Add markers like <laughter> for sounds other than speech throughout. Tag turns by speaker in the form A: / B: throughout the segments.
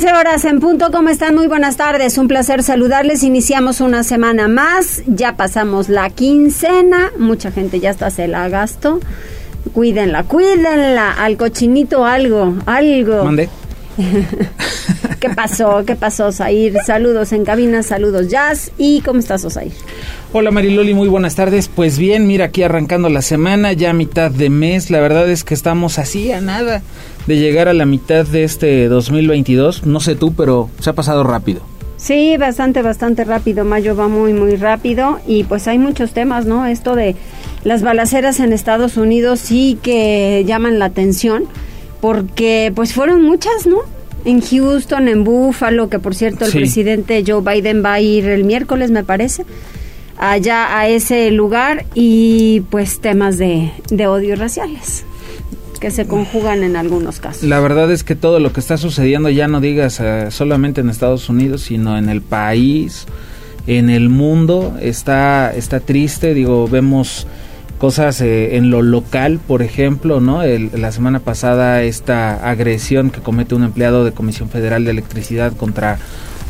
A: 14 horas en punto, ¿cómo están? Muy buenas tardes, un placer saludarles. Iniciamos una semana más, ya pasamos la quincena, mucha gente ya está se la gastó. Cuídenla, cuídenla, al cochinito algo, algo.
B: Mande. <laughs>
A: ¿Qué pasó? ¿Qué pasó, Osair? Saludos en cabina, saludos Jazz. ¿Y cómo estás, Osair?
B: Hola Mariloli, muy buenas tardes. Pues bien, mira aquí arrancando la semana, ya mitad de mes. La verdad es que estamos así a nada de llegar a la mitad de este 2022. No sé tú, pero se ha pasado rápido.
A: Sí, bastante, bastante rápido. Mayo va muy, muy rápido y pues hay muchos temas, ¿no? Esto de las balaceras en Estados Unidos sí que llaman la atención porque pues fueron muchas, ¿no? En Houston, en Buffalo, que por cierto el presidente Joe Biden va a ir el miércoles, me parece, allá a ese lugar y pues temas de, de odio raciales que se conjugan en algunos casos.
B: La verdad es que todo lo que está sucediendo, ya no digas eh, solamente en Estados Unidos, sino en el país, en el mundo, está, está triste. Digo, vemos cosas eh, en lo local, por ejemplo, ¿no? la semana pasada esta agresión que comete un empleado de Comisión Federal de Electricidad contra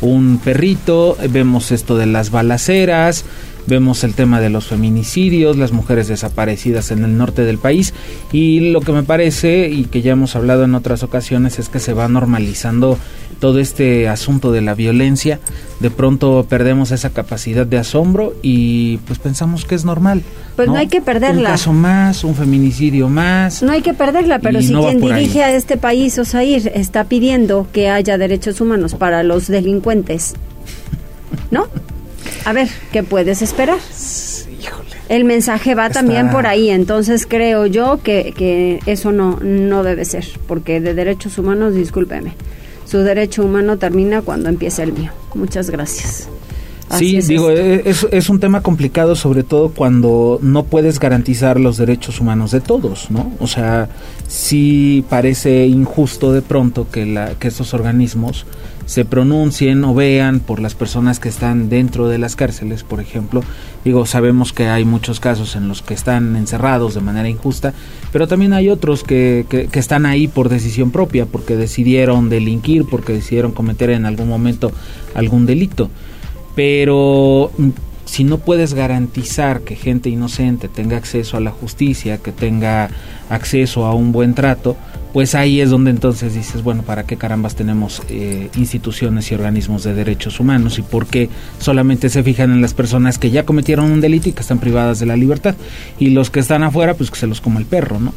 B: un perrito, vemos esto de las balaceras, vemos el tema de los feminicidios, las mujeres desaparecidas en el norte del país y lo que me parece y que ya hemos hablado en otras ocasiones es que se va normalizando todo este asunto de la violencia, de pronto perdemos esa capacidad de asombro y pues pensamos que es normal.
A: Pues no, hay que perderla.
B: Un caso más, un feminicidio más.
A: No hay que perderla, pero si quien dirige a este país, Osair, está pidiendo que haya derechos humanos para los delincuentes, ¿no? A ver, ¿qué puedes esperar? Híjole. El mensaje va también por ahí, entonces creo yo que, que eso no, no debe ser, porque de derechos humanos, discúlpeme, su derecho humano termina cuando empieza el mío. Muchas gracias.
B: sí, digo, e, es, es, un tema complicado sobre todo cuando no puedes garantizar los derechos humanos de todos, ¿no? O sea, sí parece injusto de pronto que, la, que estos organismos se pronuncien o vean por las personas que están dentro de las cárceles, por ejemplo. Digo, sabemos que hay muchos casos en los que están encerrados de manera injusta, pero también hay otros que, que, están ahí por decisión propia, porque decidieron delinquir, porque decidieron cometer en algún momento algún delito. Pero si no puedes garantizar que gente inocente tenga acceso a la justicia, que tenga acceso a un buen trato, pues ahí es donde entonces dices, bueno, ¿para qué carambas tenemos eh, instituciones y organismos de derechos humanos y por qué solamente se fijan en las personas que ya cometieron un delito y que están privadas de la libertad y los que están afuera, pues que se los coma el perro, ¿no?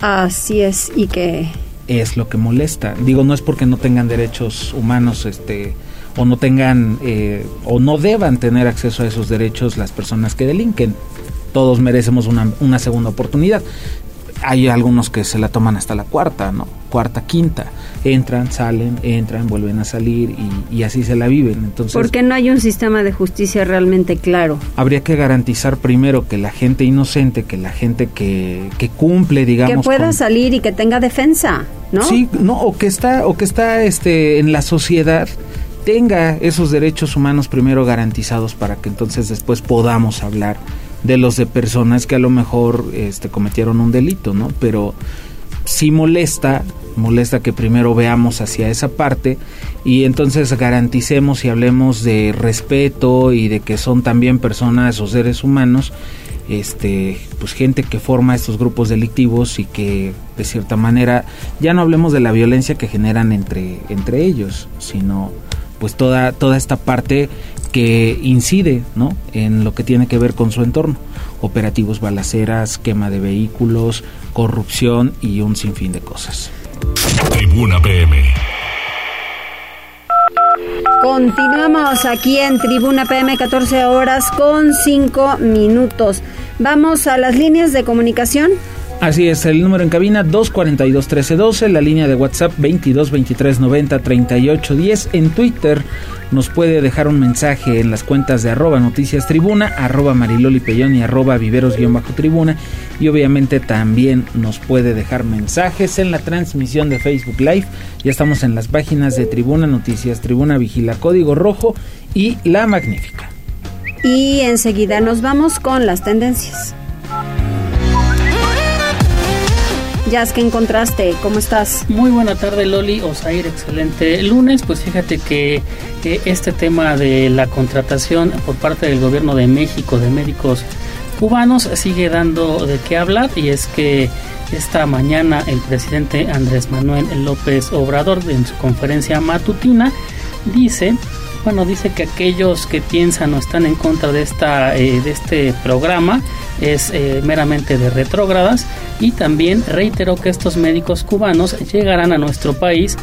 A: Así es, y que...
B: Es lo que molesta. Digo, no es porque no tengan derechos humanos, este o no tengan eh, o no deban tener acceso a esos derechos las personas que delinquen. Todos merecemos una, una segunda oportunidad hay algunos que se la toman hasta la cuarta, ¿no? Cuarta, quinta. Entran, salen, entran, vuelven a salir y, así se la viven. Entonces,
A: ¿Por qué no hay un sistema de justicia realmente claro?
B: Habría que garantizar primero que la gente inocente, que la gente que, que cumple, digamos...
A: Que pueda salir y que tenga defensa, ¿no?
B: Sí, no, o que está, o que está este, en la sociedad tenga esos derechos humanos primero garantizados para que entonces después podamos hablar de los de personas que a lo mejor este, cometieron un delito, ¿no? Pero sí molesta, molesta que primero veamos hacia esa parte y entonces garanticemos y hablemos de respeto y de que son también personas o seres humanos, este, pues gente que forma estos grupos delictivos y que de cierta manera ya no hablemos de la violencia que generan entre, entre ellos, sino pues toda, toda esta parte que incide ¿no? en lo que tiene que ver con su entorno. Operativos balaceras, quema de vehículos, corrupción y un sinfín de cosas.
C: Tribuna PM.
A: Continuamos aquí en Tribuna PM 14 horas con 5 minutos. Vamos a las líneas de comunicación.
B: Así es, el número en cabina 242-1312, la línea de WhatsApp 22-23-90-38-10. En Twitter nos puede dejar un mensaje en las cuentas de arroba noticias tribuna, arroba mariloli y arroba viveros-tribuna. Y obviamente también nos puede dejar mensajes en la transmisión de Facebook Live. Ya estamos en las páginas de Tribuna Noticias, Tribuna Vigila Código Rojo y La Magnífica.
A: Y enseguida nos vamos con las tendencias. Jazz, ¿qué encontraste? ¿Cómo estás?
D: Muy buena tarde, Loli. Osair, excelente lunes. Pues fíjate que este tema de la contratación por parte del gobierno de México de médicos cubanos sigue dando de qué hablar y es que esta mañana el presidente Andrés Manuel López Obrador en su conferencia matutina dice bueno, dice que aquellos que piensan o están en contra de, esta, eh, de este programa es eh, meramente de retrógradas. Y también reiteró que estos médicos cubanos llegarán a nuestro país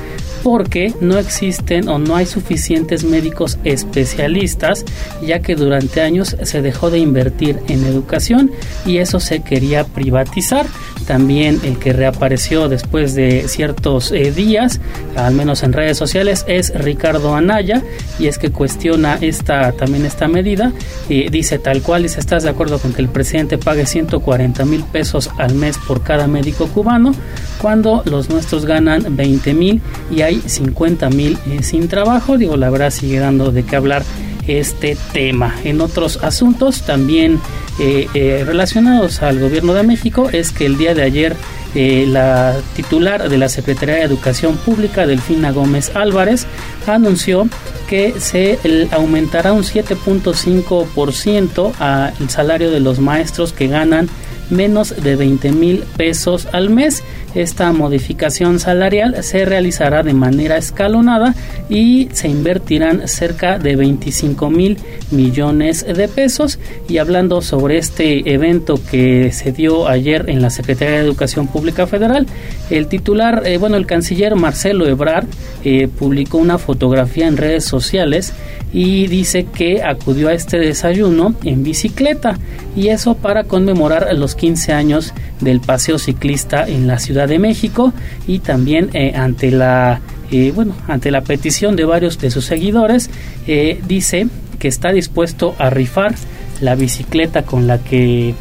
D: porque no existen o no hay suficientes médicos especialistas, ya que durante años se dejó de invertir en educación y eso se quería privatizar. También el que reapareció después de ciertos eh, días, al menos en redes sociales, es Ricardo Anaya y es que cuestiona esta también esta medida y dice tal cual dice estás de acuerdo con que el presidente pague 140 mil pesos al mes por cada médico cubano cuando los nuestros ganan 20 mil y hay 50 mil eh, sin trabajo. Digo, la verdad sigue dando de qué hablar este tema. En otros asuntos también eh, eh, relacionados al gobierno de México es que el día de ayer la titular de la Secretaría de Educación Pública, Delfina Gómez Álvarez, anunció que se aumentará un 7.5% al salario de los maestros que ganan menos de 20 mil pesos al mes. Esta modificación salarial se realizará de manera escalonada y se invertirán cerca de 25 mil millones de pesos. Y hablando sobre este evento que se dio ayer en la Secretaría de Educación Pública Federal, el titular, eh, bueno, el canciller Marcelo Ebrard eh, publicó una fotografía en redes sociales y dice que acudió a este desayuno en bicicleta y eso para conmemorar los 15 años del paseo ciclista en la Ciudad de México y también eh, ante la eh, bueno ante la petición de varios de sus seguidores eh, dice que está dispuesto a rifar la bicicleta con la que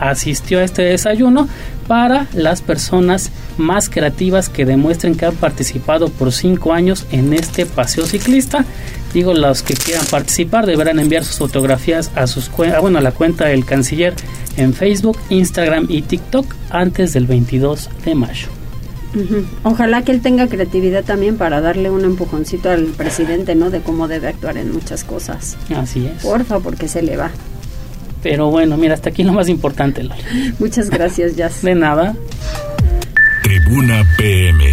D: asistió a este desayuno para las personas más creativas que demuestren que han participado por cinco años en este paseo ciclista. Digo, los que quieran participar deberán enviar sus fotografías a sus ah, bueno, a la cuenta del canciller en Facebook, Instagram y TikTok antes del 22 de mayo.
A: Ojalá que él tenga creatividad también para darle un empujoncito al presidente, ¿no? De cómo debe actuar en muchas cosas.
D: Así es.
A: Porfa, porque se le va.
D: Pero bueno, mira, hasta aquí lo más importante, <laughs>
A: Muchas gracias, Jazz.
D: De nada.
C: Tribuna PM.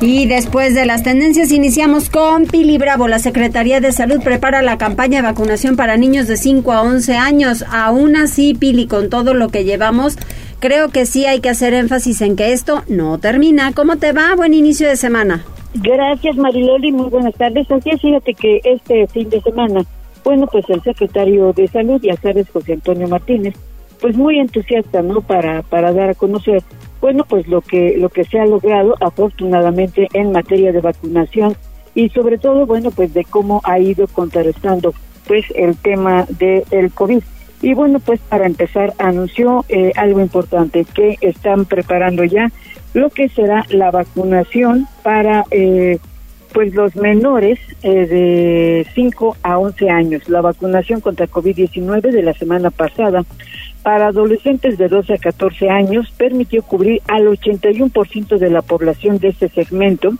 A: Y después de las tendencias iniciamos con Pili Bravo. La Secretaría de Salud prepara la campaña de vacunación para niños de 5 a 11 años. Aún así, Pili, con todo lo que llevamos, creo que sí hay que hacer énfasis en que esto no termina. ¿Cómo te va? Buen inicio de semana.
E: Gracias, Mariloli. Muy buenas tardes. Así fíjate que este fin de semana bueno, pues el secretario de Salud, ya sabes, José Antonio Martínez, pues muy entusiasta, ¿no? Para, para dar a conocer, bueno, pues lo que, lo que se ha logrado afortunadamente en materia de vacunación y sobre todo, bueno, pues de cómo ha ido contrarrestando, pues, el tema del el COVID. Y bueno, pues para empezar, anunció eh, algo importante, que están preparando ya lo que será la vacunación para eh, pues los menores eh, de 5 a 11 años. La vacunación contra COVID-19 de la semana pasada para adolescentes de 12 a 14 años permitió cubrir al 81% de la población de este segmento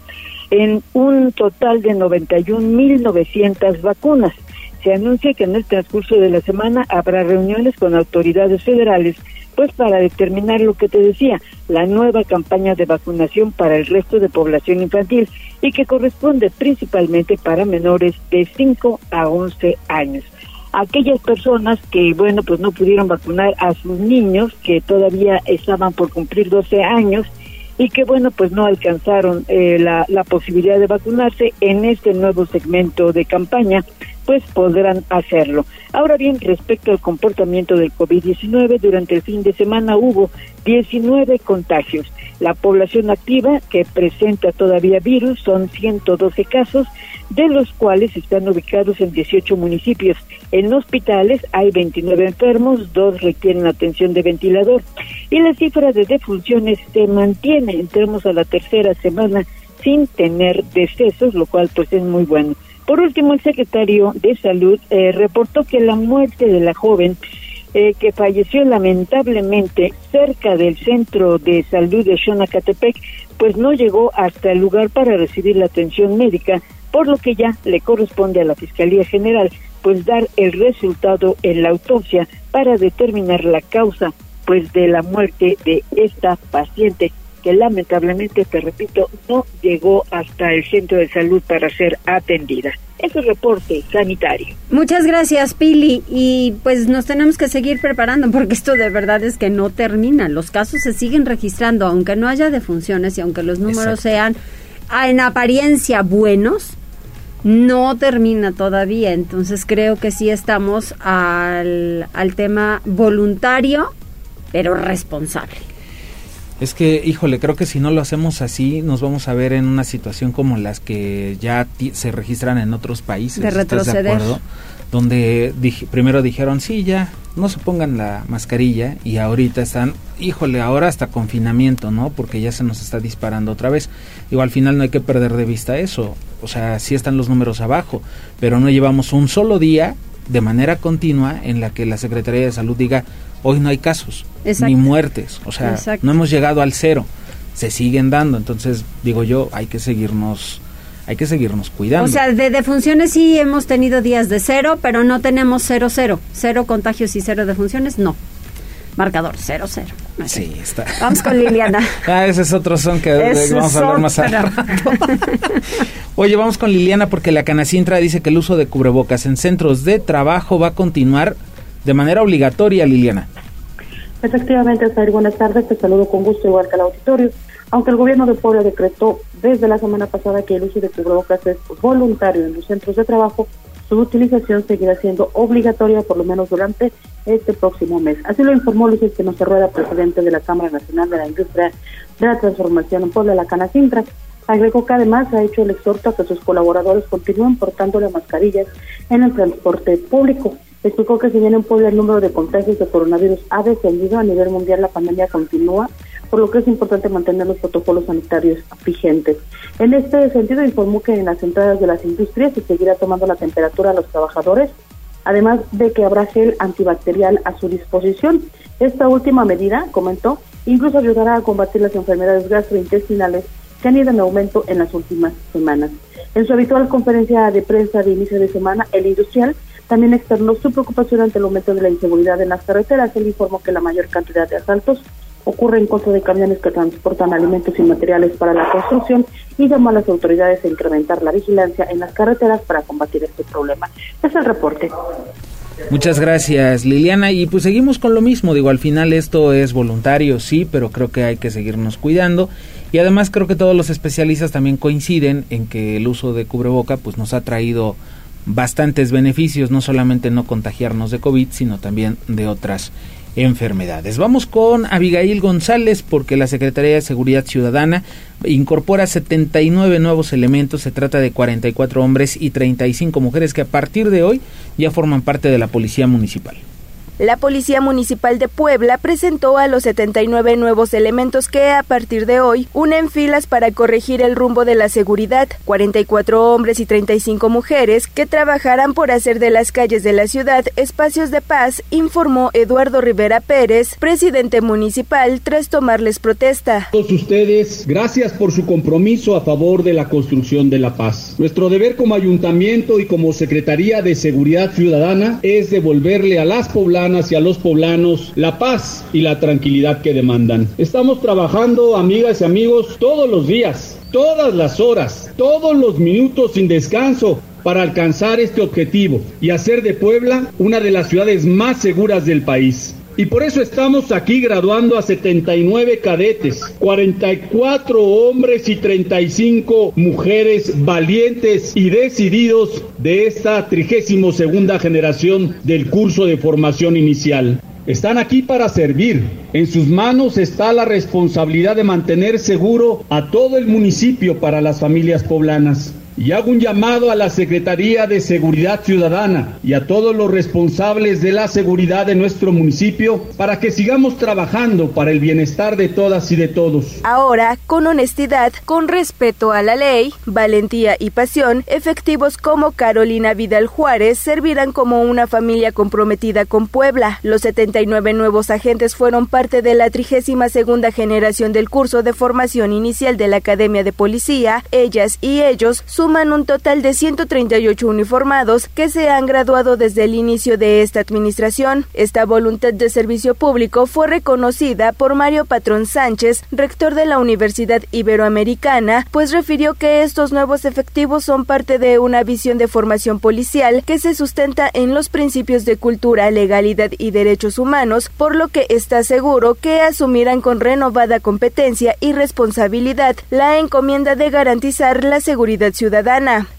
E: en un total de 91.900 vacunas. Se anuncia que en el transcurso de la semana habrá reuniones con autoridades federales pues para determinar lo que te decía, la nueva campaña de vacunación para el resto de población infantil y que corresponde principalmente para menores de 5 a 11 años. Aquellas personas que, bueno, pues no pudieron vacunar a sus niños, que todavía estaban por cumplir 12 años, y que bueno, pues no alcanzaron eh, la, la posibilidad de vacunarse en este nuevo segmento de campaña, pues podrán hacerlo. Ahora bien, respecto al comportamiento del COVID-19, durante el fin de semana hubo 19 contagios. La población activa que presenta todavía virus son 112 casos, de los cuales están ubicados en 18 municipios. En hospitales hay 29 enfermos, dos requieren atención de ventilador y la cifra de defunciones se mantiene. Entremos a la tercera semana sin tener decesos, lo cual pues es muy bueno. Por último, el secretario de Salud eh, reportó que la muerte de la joven eh, que falleció lamentablemente cerca del centro de salud de Xonacatepec, pues no llegó hasta el lugar para recibir la atención médica, por lo que ya le corresponde a la Fiscalía General pues dar el resultado en la autopsia para determinar la causa pues de la muerte de esta paciente que lamentablemente, te repito, no llegó hasta el centro de salud para ser atendida. Ese reporte sanitario.
A: Muchas gracias, Pili. Y pues nos tenemos que seguir preparando porque esto de verdad es que no termina. Los casos se siguen registrando, aunque no haya defunciones y aunque los números sean en apariencia buenos, no termina todavía. Entonces creo que sí estamos al, al tema voluntario, pero responsable.
B: Es que, híjole, creo que si no lo hacemos así, nos vamos a ver en una situación como las que ya se registran en otros países.
A: De retroceder. de acuerdo?
B: Donde primero dijeron, sí, ya, no se pongan la mascarilla y ahorita están, híjole, ahora hasta confinamiento, ¿no? Porque ya se nos está disparando otra vez. Digo, al final no hay que perder de vista eso. O sea, sí están los números abajo, pero no llevamos un solo día de manera continua en la que la Secretaría de Salud diga, hoy no hay casos, ni muertes, o sea, no hemos llegado al cero, se siguen dando, entonces digo yo, hay que seguirnos hay que seguirnos cuidando.
A: O sea, de defunciones sí hemos tenido días de cero, pero no tenemos cero, cero. Cero contagios y cero defunciones, no. Marcador, cero, cero.
B: Sí, está.
A: Vamos con Liliana. <laughs>
B: ah, ese es otro son que vamos a hablar más adelante. <laughs> Oye, vamos con Liliana porque la Canacintra dice que el uso de cubrebocas en centros de trabajo va a continuar de manera obligatoria, Liliana.
F: Efectivamente, Sair, buenas tardes. Te saludo con gusto, igual que al auditorio. Aunque el gobierno de Puebla decretó desde la semana pasada que el uso de cubrebocas es voluntario en los centros de trabajo, su utilización seguirá siendo obligatoria por lo menos durante este próximo mes. Así lo informó Luis Espinosa Rueda, presidente de la Cámara Nacional de la Industria de la Transformación en Puebla, la Canacintra. Agregó que además ha hecho el exhorto a que sus colaboradores continúen portando las mascarillas en el transporte público. Explicó que si bien en Puebla el número de contagios de coronavirus ha descendido a nivel mundial, la pandemia continúa, por lo que es importante mantener los protocolos sanitarios vigentes. En este sentido, informó que en las entradas de las industrias se seguirá tomando la temperatura a los trabajadores, además de que habrá gel antibacterial a su disposición. Esta última medida, comentó, incluso ayudará a combatir las enfermedades gastrointestinales que han ido en aumento en las últimas semanas. En su habitual conferencia de prensa de inicio de semana, el industrial también externó su preocupación ante el aumento de la inseguridad en las carreteras. Él informó que la mayor cantidad de asaltos ocurre en contra de camiones que transportan alimentos y materiales para la construcción y llamó a las autoridades a incrementar la vigilancia en las carreteras para combatir este problema. Es el reporte.
B: Muchas gracias Liliana y pues seguimos con lo mismo, digo, al final esto es voluntario, sí, pero creo que hay que seguirnos cuidando y además creo que todos los especialistas también coinciden en que el uso de cubreboca pues nos ha traído bastantes beneficios, no solamente no contagiarnos de COVID, sino también de otras enfermedades. Vamos con Abigail González porque la Secretaría de Seguridad Ciudadana incorpora 79 nuevos elementos, se trata de 44 hombres y 35 mujeres que a partir de hoy ya forman parte de la Policía Municipal.
G: La Policía Municipal de Puebla presentó a los 79 nuevos elementos que a partir de hoy unen filas para corregir el rumbo de la seguridad, 44 hombres y 35 mujeres que trabajarán por hacer de las calles de la ciudad espacios de paz, informó Eduardo Rivera Pérez, presidente municipal, tras tomarles protesta.
H: Todos ustedes, gracias por su compromiso a favor de la construcción de la paz. Nuestro deber como ayuntamiento y como Secretaría de Seguridad Ciudadana es devolverle a las poblaciones hacia los poblanos la paz y la tranquilidad que demandan. Estamos trabajando, amigas y amigos, todos los días, todas las horas, todos los minutos sin descanso para alcanzar este objetivo y hacer de Puebla una de las ciudades más seguras del país. Y por eso estamos aquí graduando a 79 cadetes, 44 hombres y 35 mujeres valientes y decididos de esta 32 segunda generación del curso de formación inicial. Están aquí para servir. En sus manos está la responsabilidad de mantener seguro a todo el municipio para las familias poblanas. Y hago un llamado a la Secretaría de Seguridad Ciudadana y a todos los responsables de la seguridad de nuestro municipio para que sigamos trabajando para el bienestar de todas y de todos.
G: Ahora, con honestidad, con respeto a la ley, valentía y pasión, efectivos como Carolina Vidal Juárez servirán como una familia comprometida con Puebla. Los 79 nuevos agentes fueron parte de la 32 segunda generación del curso de formación inicial de la Academia de Policía. Ellas y ellos suman un total de 138 uniformados que se han graduado desde el inicio de esta administración. Esta voluntad de servicio público fue reconocida por Mario Patrón Sánchez, rector de la Universidad Iberoamericana, pues refirió que estos nuevos efectivos son parte de una visión de formación policial que se sustenta en los principios de cultura, legalidad y derechos humanos, por lo que está seguro que asumirán con renovada competencia y responsabilidad la encomienda de garantizar la seguridad ciudadana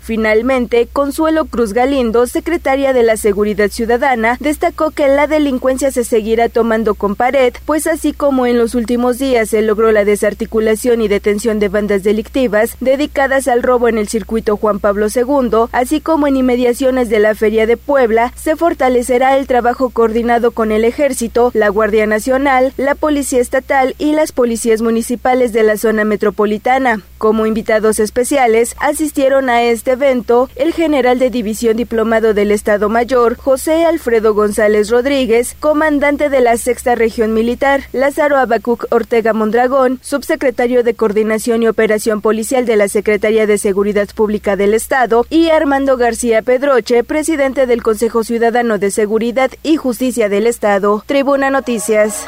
G: Finalmente, Consuelo Cruz Galindo, secretaria de la Seguridad Ciudadana, destacó que la delincuencia se seguirá tomando con pared, pues así como en los últimos días se logró la desarticulación y detención de bandas delictivas dedicadas al robo en el circuito Juan Pablo II, así como en inmediaciones de la Feria de Puebla, se fortalecerá el trabajo coordinado con el Ejército, la Guardia Nacional, la Policía Estatal y las policías municipales de la zona metropolitana. Como invitados especiales asistieron a este evento el general de división diplomado del Estado Mayor, José Alfredo González Rodríguez, comandante de la Sexta Región Militar, Lázaro Abacuc Ortega Mondragón, subsecretario de Coordinación y Operación Policial de la Secretaría de Seguridad Pública del Estado, y Armando García Pedroche, presidente del Consejo Ciudadano de Seguridad y Justicia del Estado. Tribuna Noticias.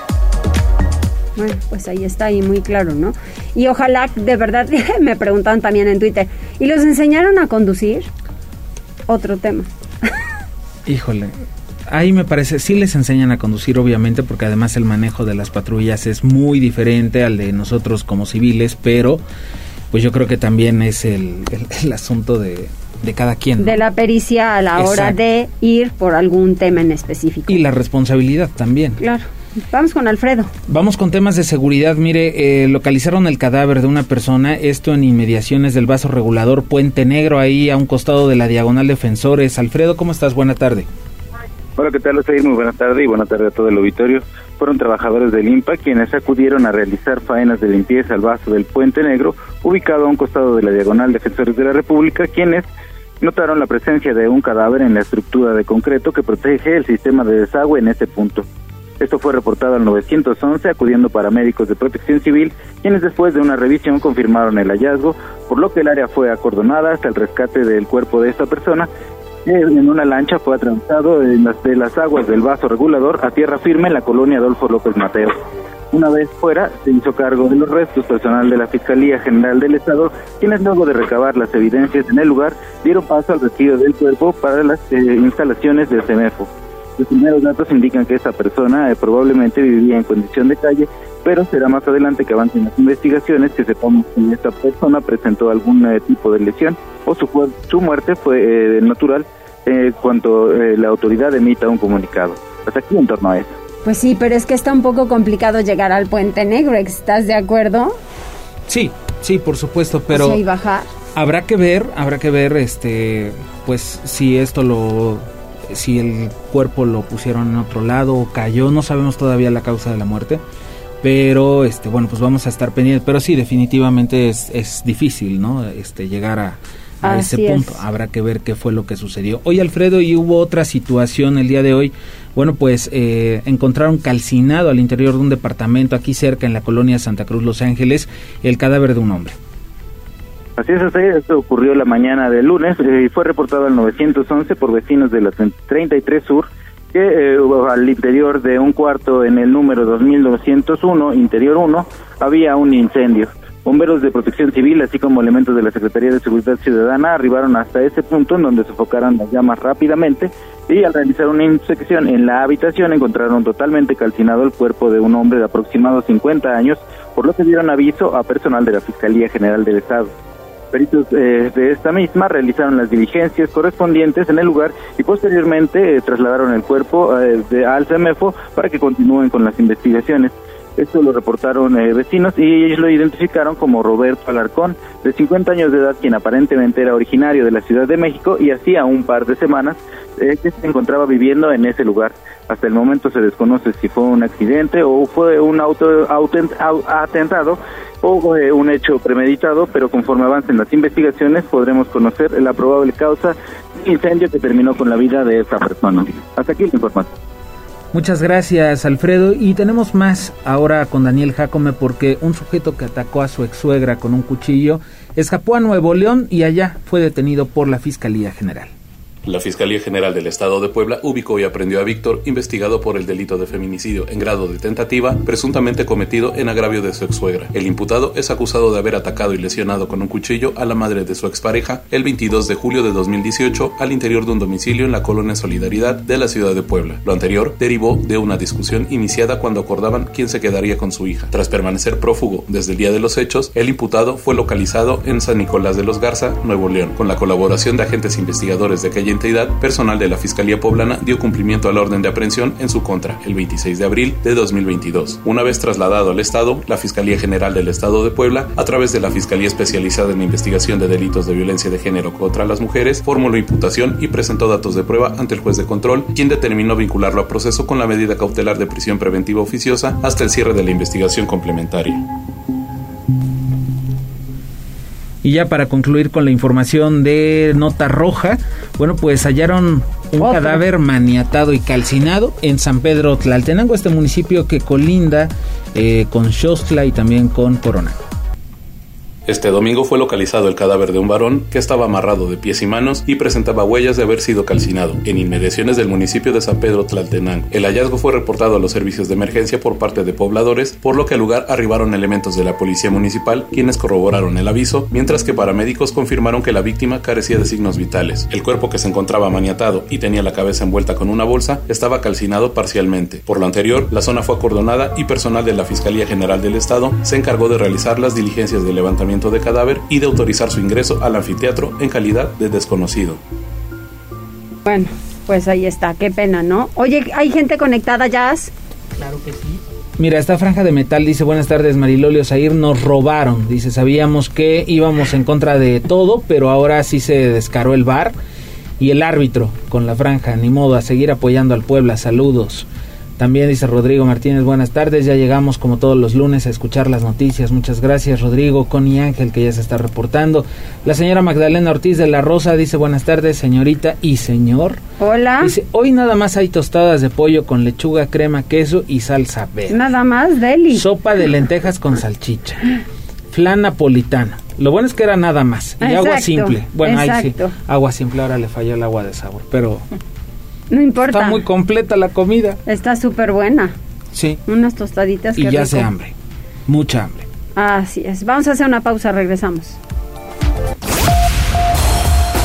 A: Bueno, pues ahí está, y muy claro, ¿no? Y ojalá, de verdad, <laughs> me preguntaban también en Twitter, ¿y los enseñaron a conducir? Otro tema. <laughs>
B: Híjole, ahí me parece, sí les enseñan a conducir, obviamente, porque además el manejo de las patrullas es muy diferente al de nosotros como civiles, pero pues yo creo que también es el, el, asunto de, de cada quien.
A: De la pericia a la hora de ir por algún tema en específico.
B: Y la responsabilidad también.
A: Claro. Vamos con Alfredo.
B: Vamos con temas de seguridad. Mire, eh, localizaron el cadáver de una persona, esto en inmediaciones del vaso regulador Puente Negro, ahí a un costado de la diagonal Defensores. Alfredo, ¿cómo estás? Buena tarde.
I: Hola, ¿qué tal? Estoy muy buena tarde y buena tarde a todo el auditorio. Fueron trabajadores del IMPA quienes acudieron a realizar faenas de limpieza al vaso del Puente Negro, ubicado a un costado de la diagonal Defensores de la República, quienes notaron la presencia de un cadáver en la estructura de concreto que protege el sistema de desagüe en este punto. Esto fue reportado al 911 acudiendo paramédicos de protección civil, quienes después de una revisión confirmaron el hallazgo, por lo que el área fue acordonada hasta el rescate del cuerpo de esta persona. En una lancha fue atravesado de las aguas del vaso regulador a tierra firme en la colonia Adolfo López Mateo. Una vez fuera, se hizo cargo de los restos personal de la Fiscalía General del Estado, quienes luego de recabar las evidencias en el lugar, dieron paso al retiro del cuerpo para las eh, instalaciones del CEMEFO. Los primeros datos indican que esta persona eh, probablemente vivía en condición de calle, pero será más adelante que avancen las investigaciones que sepamos si esta persona presentó algún eh, tipo de lesión o su, su muerte fue eh, natural cuando la autoridad emita un comunicado. Hasta aquí en torno a eso.
A: Pues sí, pero es que está un poco complicado llegar al Puente Negro, ¿estás de acuerdo?
B: Sí, sí, por supuesto, pero...
A: y bajar.
B: Habrá que ver, habrá que ver, este, pues si esto lo si el cuerpo lo pusieron en otro lado o cayó, no sabemos todavía la causa de la muerte. Pero este bueno, pues vamos a estar pendientes, pero sí definitivamente es, es difícil, ¿no? Este llegar a, a ese punto. Habrá que ver qué fue lo que sucedió. Hoy, Alfredo, y hubo otra situación el día de hoy. Bueno, pues eh, encontraron calcinado al interior de un departamento aquí cerca en la colonia Santa Cruz, Los Ángeles, el cadáver de un hombre.
I: Así es, esto ocurrió la mañana del lunes eh, y fue reportado al 911 por vecinos de la 33 Sur que eh, al interior de un cuarto en el número 2201, interior 1, había un incendio. Bomberos de Protección Civil, así como elementos de la Secretaría de Seguridad Ciudadana, arribaron hasta ese punto en donde sofocaron las llamas rápidamente y al realizar una inspección en la habitación encontraron totalmente calcinado el cuerpo de un hombre de aproximadamente 50 años, por lo que dieron aviso a personal de la Fiscalía General del Estado. Peritos eh, de esta misma realizaron las diligencias correspondientes en el lugar y posteriormente eh, trasladaron el cuerpo eh, de, al CEMEFO para que continúen con las investigaciones. Esto lo reportaron vecinos y ellos lo identificaron como Roberto Alarcón, de 50 años de edad, quien aparentemente era originario de la Ciudad de México y hacía un par de semanas que se encontraba viviendo en ese lugar. Hasta el momento se desconoce si fue un accidente o fue un auto, atentado o eh, un hecho premeditado, pero conforme avancen las investigaciones podremos conocer la probable causa del incendio que terminó con la vida de esa persona. Hasta aquí la información.
B: Muchas gracias, Alfredo. Y tenemos más ahora con Daniel Jacome porque un sujeto que atacó a su ex suegra con un cuchillo escapó a Nuevo León y allá fue detenido por la Fiscalía General.
J: La Fiscalía General del Estado de Puebla ubicó y aprendió a Víctor, investigado por el delito de feminicidio en grado de tentativa, presuntamente cometido en agravio de su ex suegra. El imputado es acusado de haber atacado y lesionado con un cuchillo a la madre de su expareja el 22 de julio de 2018 al interior de un domicilio en la colonia Solidaridad de la ciudad de Puebla. Lo anterior derivó de una discusión iniciada cuando acordaban quién se quedaría con su hija. Tras permanecer prófugo desde el día de los hechos, el imputado fue localizado en San Nicolás de los Garza, Nuevo León, con la colaboración de agentes investigadores de aquella entidad, personal de la Fiscalía Poblana dio cumplimiento a la orden de aprehensión en su contra el 26 de abril de 2022. Una vez trasladado al Estado, la Fiscalía General del Estado de Puebla, a través de la Fiscalía Especializada en Investigación de Delitos de Violencia de Género contra las Mujeres, formuló imputación y presentó datos de prueba ante el juez de control, quien determinó vincularlo a proceso con la medida cautelar de prisión preventiva oficiosa hasta el cierre de la investigación complementaria.
B: Y ya para concluir con la información de Nota Roja, bueno, pues hallaron un cadáver maniatado y calcinado en San Pedro Tlaltenango, este municipio que colinda eh, con Xostla y también con Corona.
J: Este domingo fue localizado el cadáver de un varón que estaba amarrado de pies y manos y presentaba huellas de haber sido calcinado en inmediaciones del municipio de San Pedro Tlaltenango. El hallazgo fue reportado a los servicios de emergencia por parte de pobladores, por lo que al lugar arribaron elementos de la policía municipal quienes corroboraron el aviso, mientras que paramédicos confirmaron que la víctima carecía de signos vitales. El cuerpo que se encontraba maniatado y tenía la cabeza envuelta con una bolsa estaba calcinado parcialmente. Por lo anterior, la zona fue acordonada y personal de la Fiscalía General del Estado se encargó de realizar las diligencias de levantamiento de cadáver y de autorizar su ingreso al anfiteatro en calidad de desconocido.
A: Bueno, pues ahí está, qué pena, ¿no? Oye, ¿hay gente conectada, Jazz?
D: Claro que sí.
B: Mira, esta franja de metal dice, buenas tardes Marilolio Zair, nos robaron. Dice, sabíamos que íbamos en contra de todo, pero ahora sí se descaró el bar y el árbitro con la franja. Ni modo, a seguir apoyando al Puebla. Saludos. También dice Rodrigo Martínez, buenas tardes, ya llegamos como todos los lunes a escuchar las noticias. Muchas gracias Rodrigo, Connie Ángel que ya se está reportando. La señora Magdalena Ortiz de la Rosa dice buenas tardes señorita y señor.
A: Hola.
B: Dice, hoy nada más hay tostadas de pollo con lechuga, crema, queso y salsa verde.
A: Nada más, Deli.
B: Sopa de lentejas con salchicha. Flan napolitano. Lo bueno es que era nada más. Y agua simple. Bueno, ahí sí. Agua simple, ahora le falló el agua de sabor. Pero
A: no importa.
B: Está muy completa la comida.
A: Está súper buena.
B: Sí.
A: Unas tostaditas.
B: Y ya se hambre. Mucha hambre.
A: Así es. Vamos a hacer una pausa, regresamos.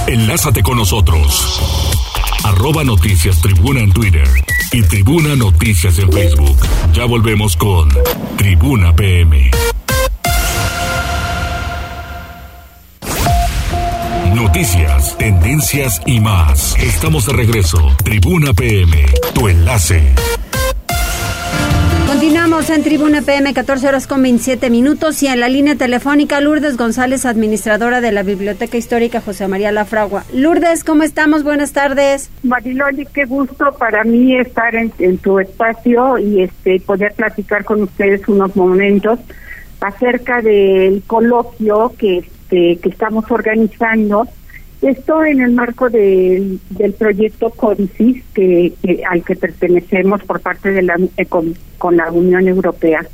C: Enlázate con nosotros. Arroba Noticias Tribuna en Twitter y Tribuna Noticias en Facebook. Ya volvemos con Tribuna PM. Noticias, tendencias y más. Estamos de regreso. Tribuna PM, tu enlace.
A: Continuamos en Tribuna PM, 14 horas con 27 minutos y en la línea telefónica Lourdes González, administradora de la Biblioteca Histórica José María Lafragua. Lourdes, ¿cómo estamos? Buenas tardes.
K: Mariloli, qué gusto para mí estar en, tu espacio y este poder platicar con ustedes unos momentos acerca del coloquio que este, que estamos organizando. Esto en el marco del, proyecto Codicis, que, al que pertenecemos por parte de la eh, con, la Unión Europea.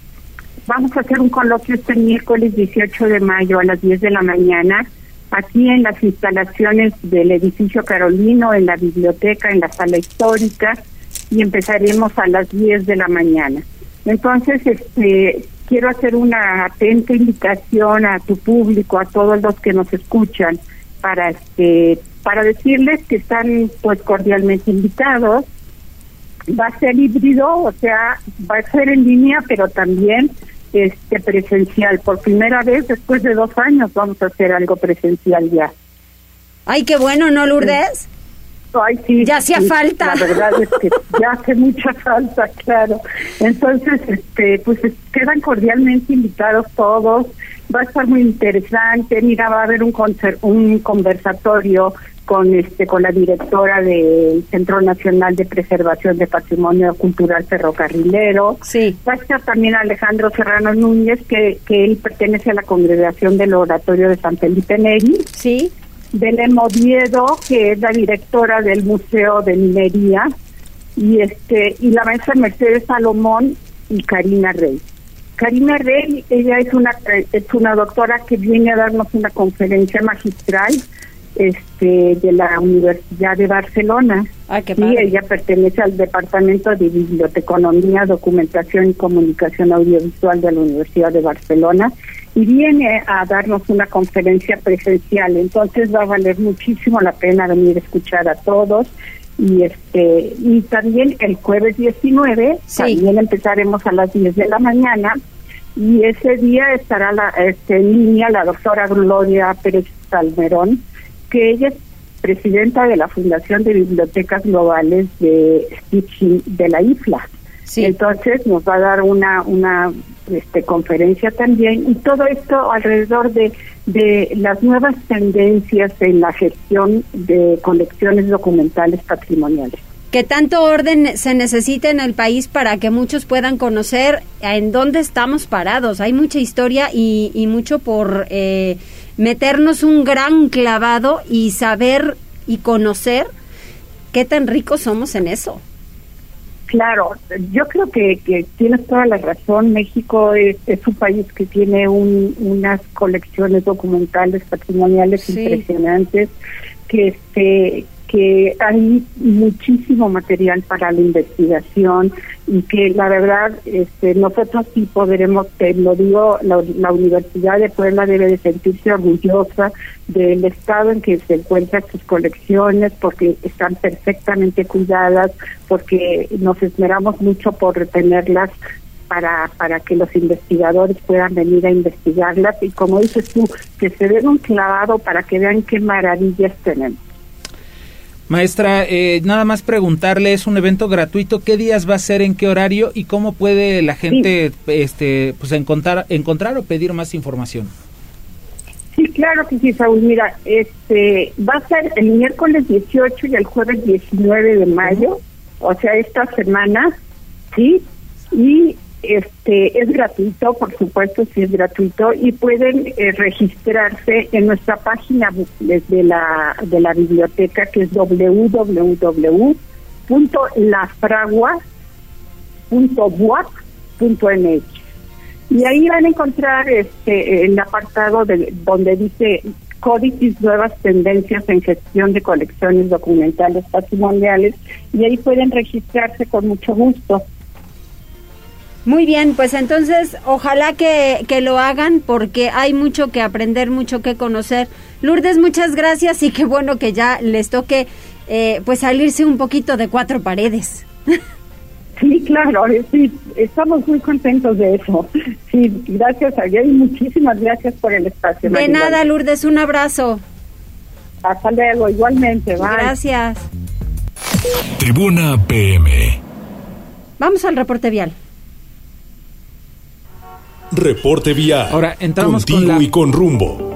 K: Vamos a hacer un coloquio este miércoles 18 de mayo a las 10 de la mañana, aquí en las instalaciones del edificio Carolino, en la biblioteca, en la sala histórica, y empezaremos a las 10 de la mañana. Entonces, este, quiero hacer una atenta invitación a tu público, a todos los que nos escuchan, para este para decirles que están pues cordialmente invitados. Va a ser híbrido, o sea, va a ser en línea, pero también este presencial. Por primera vez después de dos años vamos a hacer algo presencial ya.
A: Ay, qué bueno, ¿no, Lourdes?
K: Ay, sí,
A: ya hacía falta.
K: La verdad es que <laughs> ya hace mucha falta, claro. Entonces, este, pues quedan cordialmente invitados todos. Va a estar muy interesante. Mira, va a haber un un conversatorio con este con la directora del Centro Nacional de Preservación de Patrimonio Cultural Ferrocarrilero.
A: Sí.
K: Va a estar también Alejandro Serrano Núñez, que, que él pertenece a la congregación del Oratorio de San Felipe Neri.
A: Sí.
K: Belén Oviedo, que es la directora del Museo de Minería, y este y la maestra Mercedes Salomón y Karina Rey. Karina Rey, ella es una es una doctora que viene a darnos una conferencia magistral este de la Universidad de Barcelona.
A: Ah, qué
K: y ella pertenece al Departamento de Biblioteconomía, Documentación y Comunicación Audiovisual de la Universidad de Barcelona y viene a darnos una conferencia presencial. Entonces va a valer muchísimo la pena venir a escuchar a todos y este y también el jueves 19 también empezaremos a las 10 de la mañana y ese día estará la este, en línea la doctora Gloria Pérez Salmerón que ella es presidenta de la Fundación de Bibliotecas Globales de de la IFLA. Entonces nos va a dar una una este, conferencia también y todo esto alrededor de, de las nuevas tendencias en la gestión de colecciones documentales patrimoniales.
A: ¿Qué tanto orden se necesita en el país para que muchos puedan conocer en dónde estamos parados? Hay mucha historia y, y mucho por eh, meternos un gran clavado y saber y conocer qué tan ricos somos en eso.
K: Claro, yo creo que, que tienes toda la razón. México es, un país que tiene unas colecciones documentales patrimoniales impresionantes, que este que hay muchísimo material para la investigación y que la verdad este, nosotros sí podremos, te lo digo, la, Universidad de Puebla debe de sentirse orgullosa del estado en que se encuentran sus colecciones porque están perfectamente cuidadas, porque nos esmeramos mucho por retenerlas para, para que los investigadores puedan venir a investigarlas y como dices tú, que se den un clavado para que vean qué maravillas tenemos.
B: Maestra, eh, nada más preguntarle, es un evento gratuito, ¿qué días va a ser, en qué horario y cómo puede la gente este, pues encontrar, encontrar o pedir más información?
K: Sí, claro que sí, Saúl. Mira, este, va a ser el miércoles 18 y el jueves 19 de mayo, o sea, esta semana, ¿sí? Y este es gratuito, por supuesto, sí es gratuito y pueden eh, registrarse en nuestra página de la de la biblioteca que es www.lafragua.buap.mx y ahí van a encontrar este el apartado de donde dice Códices Nuevas Tendencias en Gestión de Colecciones Documentales Patrimoniales y ahí pueden registrarse con mucho gusto.
A: Muy bien, pues entonces ojalá que, que, lo hagan porque hay mucho que aprender, mucho que conocer. Lourdes, muchas gracias y qué bueno que ya les toque eh, pues salirse un poquito de cuatro paredes. <laughs>
K: Sí, claro, eh, sí, estamos muy contentos de eso. Sí, gracias a y muchísimas gracias por el espacio.
A: De nada, Lourdes, un abrazo.
K: Hasta luego, igualmente. Bye.
A: Gracias.
C: Tribuna PM.
A: Vamos al reporte vial.
C: Reporte Vial.
B: Ahora entramos
C: Contigo y con rumbo.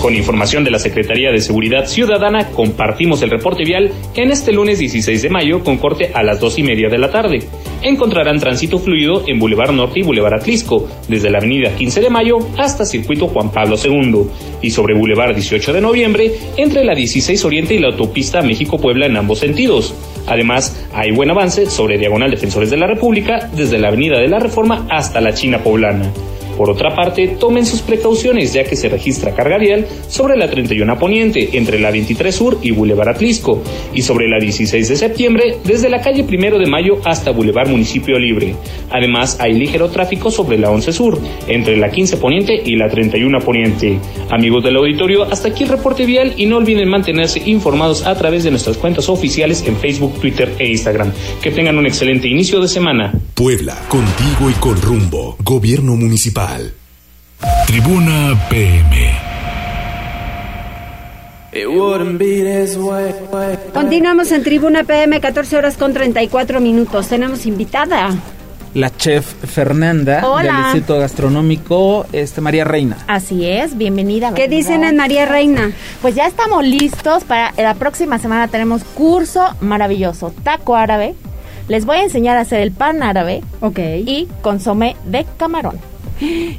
L: Con información de la Secretaría de Seguridad Ciudadana, compartimos el reporte vial en este lunes 16 de mayo con corte a las dos y media de la tarde. Encontrarán tránsito fluido en Boulevard Norte y Boulevard Atlisco, desde la avenida 15 de mayo hasta Circuito Juan Pablo II, y sobre Boulevard 18 de noviembre entre la 16 Oriente y la autopista México-Puebla en ambos sentidos. Además, hay buen avance sobre Diagonal Defensores de la República desde la avenida de la Reforma hasta la China Poblana. Por otra parte, tomen sus precauciones ya que se registra carga vial sobre la 31 Poniente entre la 23 Sur y Boulevard Atlisco y sobre la 16 de septiembre desde la calle Primero de Mayo hasta Boulevard Municipio Libre. Además, hay ligero tráfico sobre la 11 Sur entre la 15 Poniente y la 31 Poniente. Amigos del auditorio, hasta aquí el reporte vial y no olviden mantenerse informados a través de nuestras cuentas oficiales en Facebook, Twitter e Instagram. Que tengan un excelente inicio de semana.
C: Puebla, contigo y con rumbo. Gobierno Municipal. Tribuna PM.
A: Continuamos en Tribuna PM, 14 horas con 34 minutos. Tenemos invitada.
B: La chef Fernanda
M: Hola.
B: del Instituto Gastronómico, este María Reina.
M: Así es, bienvenida.
A: ¿Qué dicen en María Reina?
M: Pues ya estamos listos para la próxima semana tenemos curso maravilloso, taco árabe. Les voy a enseñar a hacer el pan árabe
A: Ok.
M: y consomé de camarón.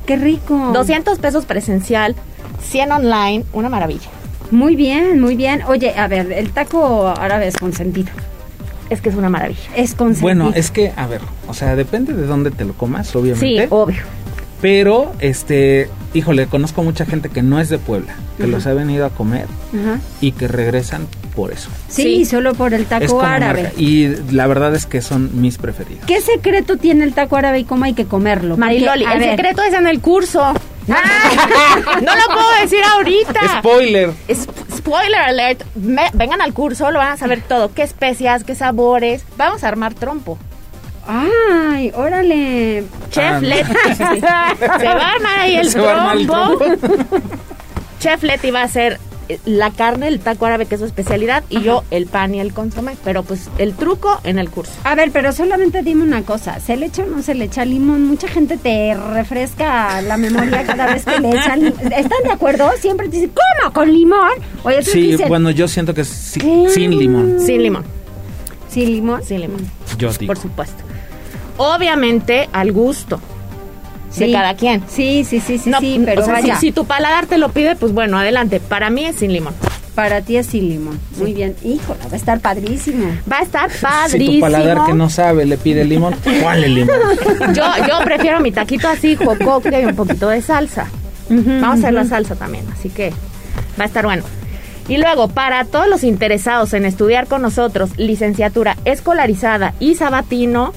A: Qué rico.
M: 200 pesos presencial, 100 online, una maravilla.
A: Muy bien, muy bien. Oye, a ver, el taco árabe es consentido.
M: Es que es una maravilla.
A: Es consentido.
B: Bueno, es que, a ver, o sea, depende de dónde te lo comas, obviamente.
M: Sí, obvio.
B: Pero, este, híjole, conozco mucha gente que no es de Puebla, que los ha venido a comer y que regresan por eso.
A: Sí,
M: Sí.
A: solo por el taco árabe.
B: marca. Y la verdad es que son mis preferidos.
A: ¿Qué secreto tiene el taco árabe y cómo hay que comerlo?
M: Mariloli, el
A: ver,
M: secreto es en el curso. <laughs> Ah, <laughs> no lo puedo decir ahorita.
B: Spoiler.
M: Es- spoiler alert. Me- vengan al curso, lo van a saber todo. ¿Qué especias, qué sabores? Vamos a armar trompo.
A: Ay, órale.
M: Chef
B: Ah,
M: Leti. <laughs> <laughs> Se va a armar ahí el trompo. Chef Leti va a hacer <laughs> la carne, el taco árabe, que es su especialidad, y yo el pan y el consomé. Pero pues el truco en el curso.
A: A ver, pero solamente dime una cosa, ¿se le echa o no se le echa limón? Mucha gente te refresca la memoria cada vez que le echan limón. ¿Están de acuerdo? Siempre te dicen, ¿cómo? ¿Con limón? Oye,
B: Sí,
A: dices,
B: bueno, yo siento que es sin limón.
M: Sin limón.
A: ¿sin limón?
M: Sin limón.
B: Yo digo.
M: Por supuesto. Obviamente al gusto de
A: Sí.
M: cada quien.
A: Sí, sí, sí, sí,
M: No,
A: sí, pero
M: o sea,
A: vaya,
M: si, si tu paladar te lo pide, pues bueno, adelante. Para mí es sin limón.
A: para ti es sin limón. Muy bien. Híjole, va a estar padrísimo.
M: Va a estar
B: Si
M: padrísimo.
B: tu paladar que no sabe le pide limón, <laughs> ¿cuál el limón?
M: Yo, yo prefiero mi taquito así, jocoque y un poquito de salsa. Vamos a hacer la salsa también, así que va a estar bueno. Y luego, para todos los interesados en estudiar con nosotros licenciatura escolarizada y sabatino,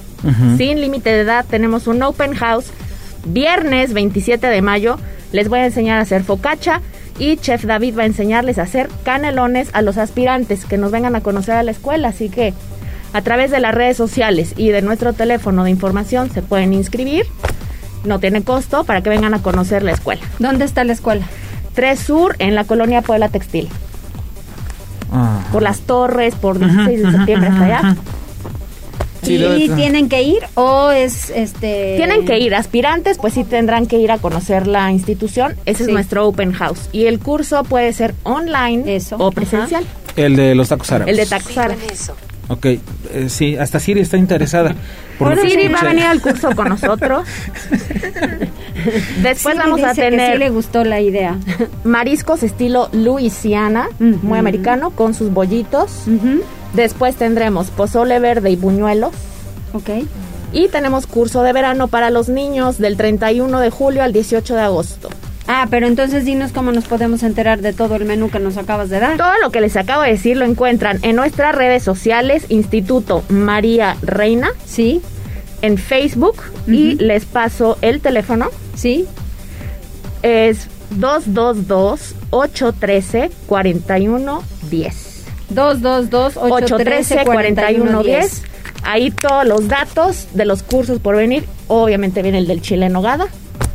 M: Sin límite de edad, tenemos un open house viernes 27 de mayo. Les voy a enseñar a hacer focacha y Chef David va a enseñarles a hacer canelones a los aspirantes que nos vengan a conocer a la escuela. Así que a través de las redes sociales y de nuestro teléfono de información se pueden inscribir. No tiene costo para que vengan a conocer la escuela.
A: ¿Dónde está la escuela?
M: 3 Sur en la colonia Puebla Textil.
B: Ah.
M: Por las torres, por 16 de septiembre hasta allá.
B: Sí,
A: ¿Y tienen que ir o es este
M: Tienen que ir, aspirantes, pues sí tendrán que ir a conocer la institución. Ese
A: Sí.
M: es nuestro open house. Y el curso puede ser online
A: Eso,
M: o
A: ajá.
M: presencial.
B: El de los tacos árabes.
M: El de tacos árabes.
B: Ok, eh, sí, hasta Siri está interesada. Por que
M: Siri va a venir al curso con nosotros. <laughs> Después
A: Siri
M: vamos a tener
A: sí le gustó la idea.
M: mariscos estilo Louisiana,
A: Ujú.
M: muy americano, con sus bollitos. Después tendremos pozole verde y buñuelos.
A: Ok.
M: Y tenemos curso de verano para los niños del 31 de julio al 18 de agosto.
A: Ah, pero entonces dinos cómo nos podemos enterar de todo el menú que nos acabas de dar.
M: Todo lo que les acabo de decir lo encuentran en nuestras redes sociales, Instituto María Reina,
A: Sí,
M: en Facebook, y les paso el teléfono.
A: sí.
M: Es 222-813-4110.
A: 222-813-4110.
M: Ahí todos los datos de los cursos por venir. Obviamente viene el del chile en nogada.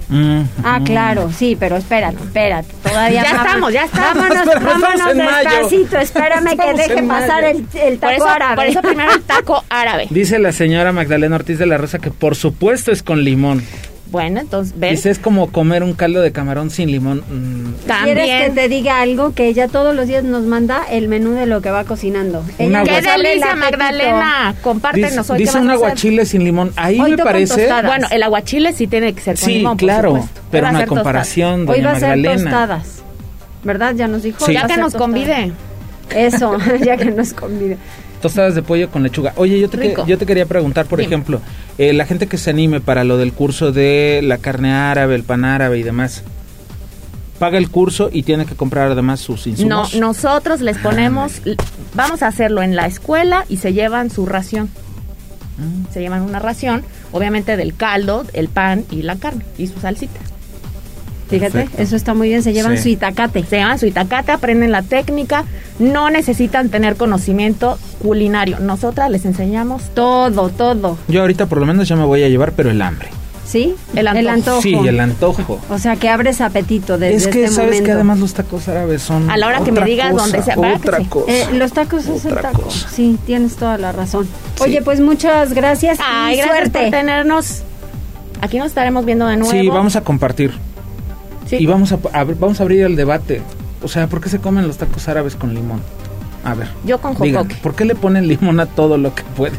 B: Mm,
A: Ah,
B: mm.
A: claro, sí, pero espérate, espérate. Todavía
M: Ya
A: vamos-
M: estamos, ya estamos.
A: Vámonos, vámonos despacito. Espérame que deje pasar el, el
M: Por
A: taco
M: eso,
A: árabe.
M: por eso primero el taco árabe.
B: Dice la señora Magdalena Ortiz de la Rosa que por supuesto es con limón.
M: Bueno, entonces ven.
B: Dice es como comer un caldo de camarón sin limón. Mm,
A: ¿Quieres que
M: También.
A: te diga algo? Que ella todos los días nos manda el menú de lo que va cocinando. Ella
B: Una
A: nos
M: ¡Qué delicia. Magdalena! Compártenos
B: dice
M: hoy. ¿qué
B: dice un aguachile sin limón. Ahí
A: Hoy
B: me parece.
A: tostadas.
M: Bueno, el aguachile sí tiene que ser con
B: Sí,
M: limón,
B: claro.
M: supuesto.
B: Pero una comparación,
A: Hoy
B: doña
A: va a ser tostadas. ¿Verdad? Ya nos dijo.
B: Sí. <laughs>
M: Ya que nos
A: tostadas.
M: convide.
A: Eso, ya que no es comida.
B: Tostadas de pollo con lechuga. Oye, yo te, que- yo te quería preguntar, por
M: Dime.
B: ejemplo, eh, la gente que se anime para lo del curso de la carne árabe, el pan árabe y demás, paga el curso y tiene que comprar además sus
M: No,
B: insumos.
M: nosotros les ponemos, l- vamos a hacerlo en la escuela y se llevan su ración.
B: Mm.
M: Se llevan una ración, obviamente del caldo, el pan y la carne y su salsita.
A: Fíjate,
B: Perfecto.
A: eso está muy bien, se llevan
B: Sí.
A: su itacate.
M: Se llevan su itacate, aprenden la técnica, no necesitan tener conocimiento culinario. Nosotras les enseñamos
A: Todo, todo.
B: Yo ahorita por lo menos ya me voy a llevar, pero el hambre.
A: ¿Sí?
M: El antojo.
B: Sí, el antojo.
A: O sea, que abres apetito desde
B: es que
A: este
B: sabes
A: momento.
B: que además los tacos árabes son
M: A la hora que me digas
B: cosa,
M: dónde sea, ¿verdad que
B: otra
M: sí?
B: cosa.
A: Eh, los tacos es el taco.
B: cosa.
A: Sí, tienes toda la razón.
B: Sí.
A: Oye, pues muchas gracias
M: Ay,
A: y
M: gracias por
A: suerte.
M: tenernos. Aquí nos estaremos viendo de nuevo.
B: Sí, vamos a compartir.
M: Sí.
B: Y vamos a, vamos a abrir el debate. O sea, ¿por qué se comen los tacos árabes con limón? A ver.
M: Yo con jocoque.
B: ¿por qué le ponen limón a todo lo que pueden?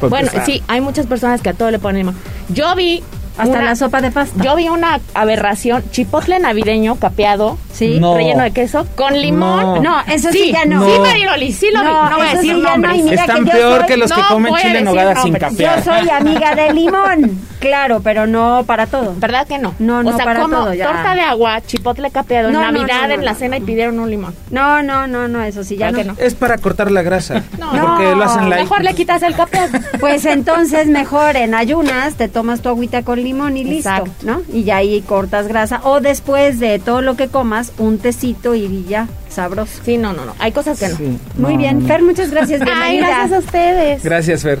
M: Bueno, sí, hay muchas personas que a todo le ponen limón. Yo vi
A: Hasta
M: una-
A: la sopa de pasta.
M: Yo vi una aberración, chipotle navideño capeado,
A: Sí.
B: No.
M: relleno de queso, con limón.
A: No, eso sí ya no.
M: Sí,
B: No.
M: Mariloli, sí lo vi.
A: No,
M: No voy a decir
A: no,
M: nombres.
A: mira
B: Están
A: que
B: peor
A: soy-
B: que los que
M: No
B: comen chile en nogada sin capear.
A: Yo soy amiga del limón. Claro, pero no para todo.
M: ¿Verdad que no?
A: No, no
M: O sea,
A: para
M: como
A: todo, ya.
M: torta de agua, chipotle capeado,
A: No,
M: en Navidad
A: no, no,
M: en la
A: no.
M: cena y pidieron un limón.
A: No, no, no, no, eso sí ya
M: ¿Verdad
A: no.
M: que no?
B: Es para cortar la grasa. <laughs>
M: No.
B: porque
A: No,
B: lo hacen light.
M: Mejor le quitas el capeado. <laughs>
A: Pues entonces mejor en ayunas te tomas tu agüita con limón y listo,
M: Exacto.
A: ¿no? Y ya ahí cortas grasa. O después de todo lo que comas, un tecito y ya, sabroso.
M: Sí, no, no, no. Hay cosas que no.
B: Sí,
A: Muy
B: no,
A: bien,
B: no.
A: Fer, muchas gracias. <laughs>
M: Ay, gracias a ustedes.
B: Gracias, Fer.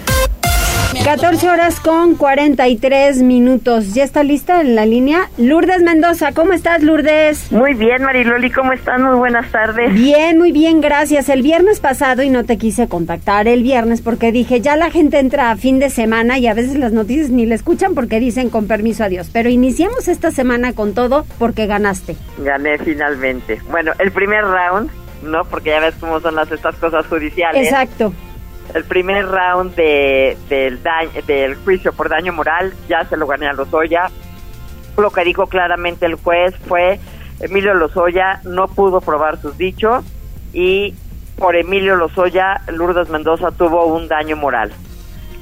A: 14 horas con 43 minutos. ¿Ya está lista en la línea? Lourdes Mendoza, ¿cómo estás, Lourdes?
N: Muy bien, Mariloli, ¿cómo están? Muy buenas tardes.
A: Bien, muy bien, gracias. El viernes pasado y no te quise contactar el viernes porque dije, ya la gente entra a fin de semana y a veces las noticias ni le escuchan porque dicen con permiso a Dios. Pero iniciamos esta semana con todo porque ganaste.
N: Gané finalmente. Bueno, el primer round, ¿no? Porque ya ves cómo son las estas cosas judiciales.
A: Exacto.
N: El primer round de, del, daño, del juicio por daño moral ya se lo gané a Lozoya. Lo que dijo claramente el juez fue Emilio Lozoya no pudo probar sus dichos y por Emilio Lozoya Lourdes Mendoza tuvo un daño moral.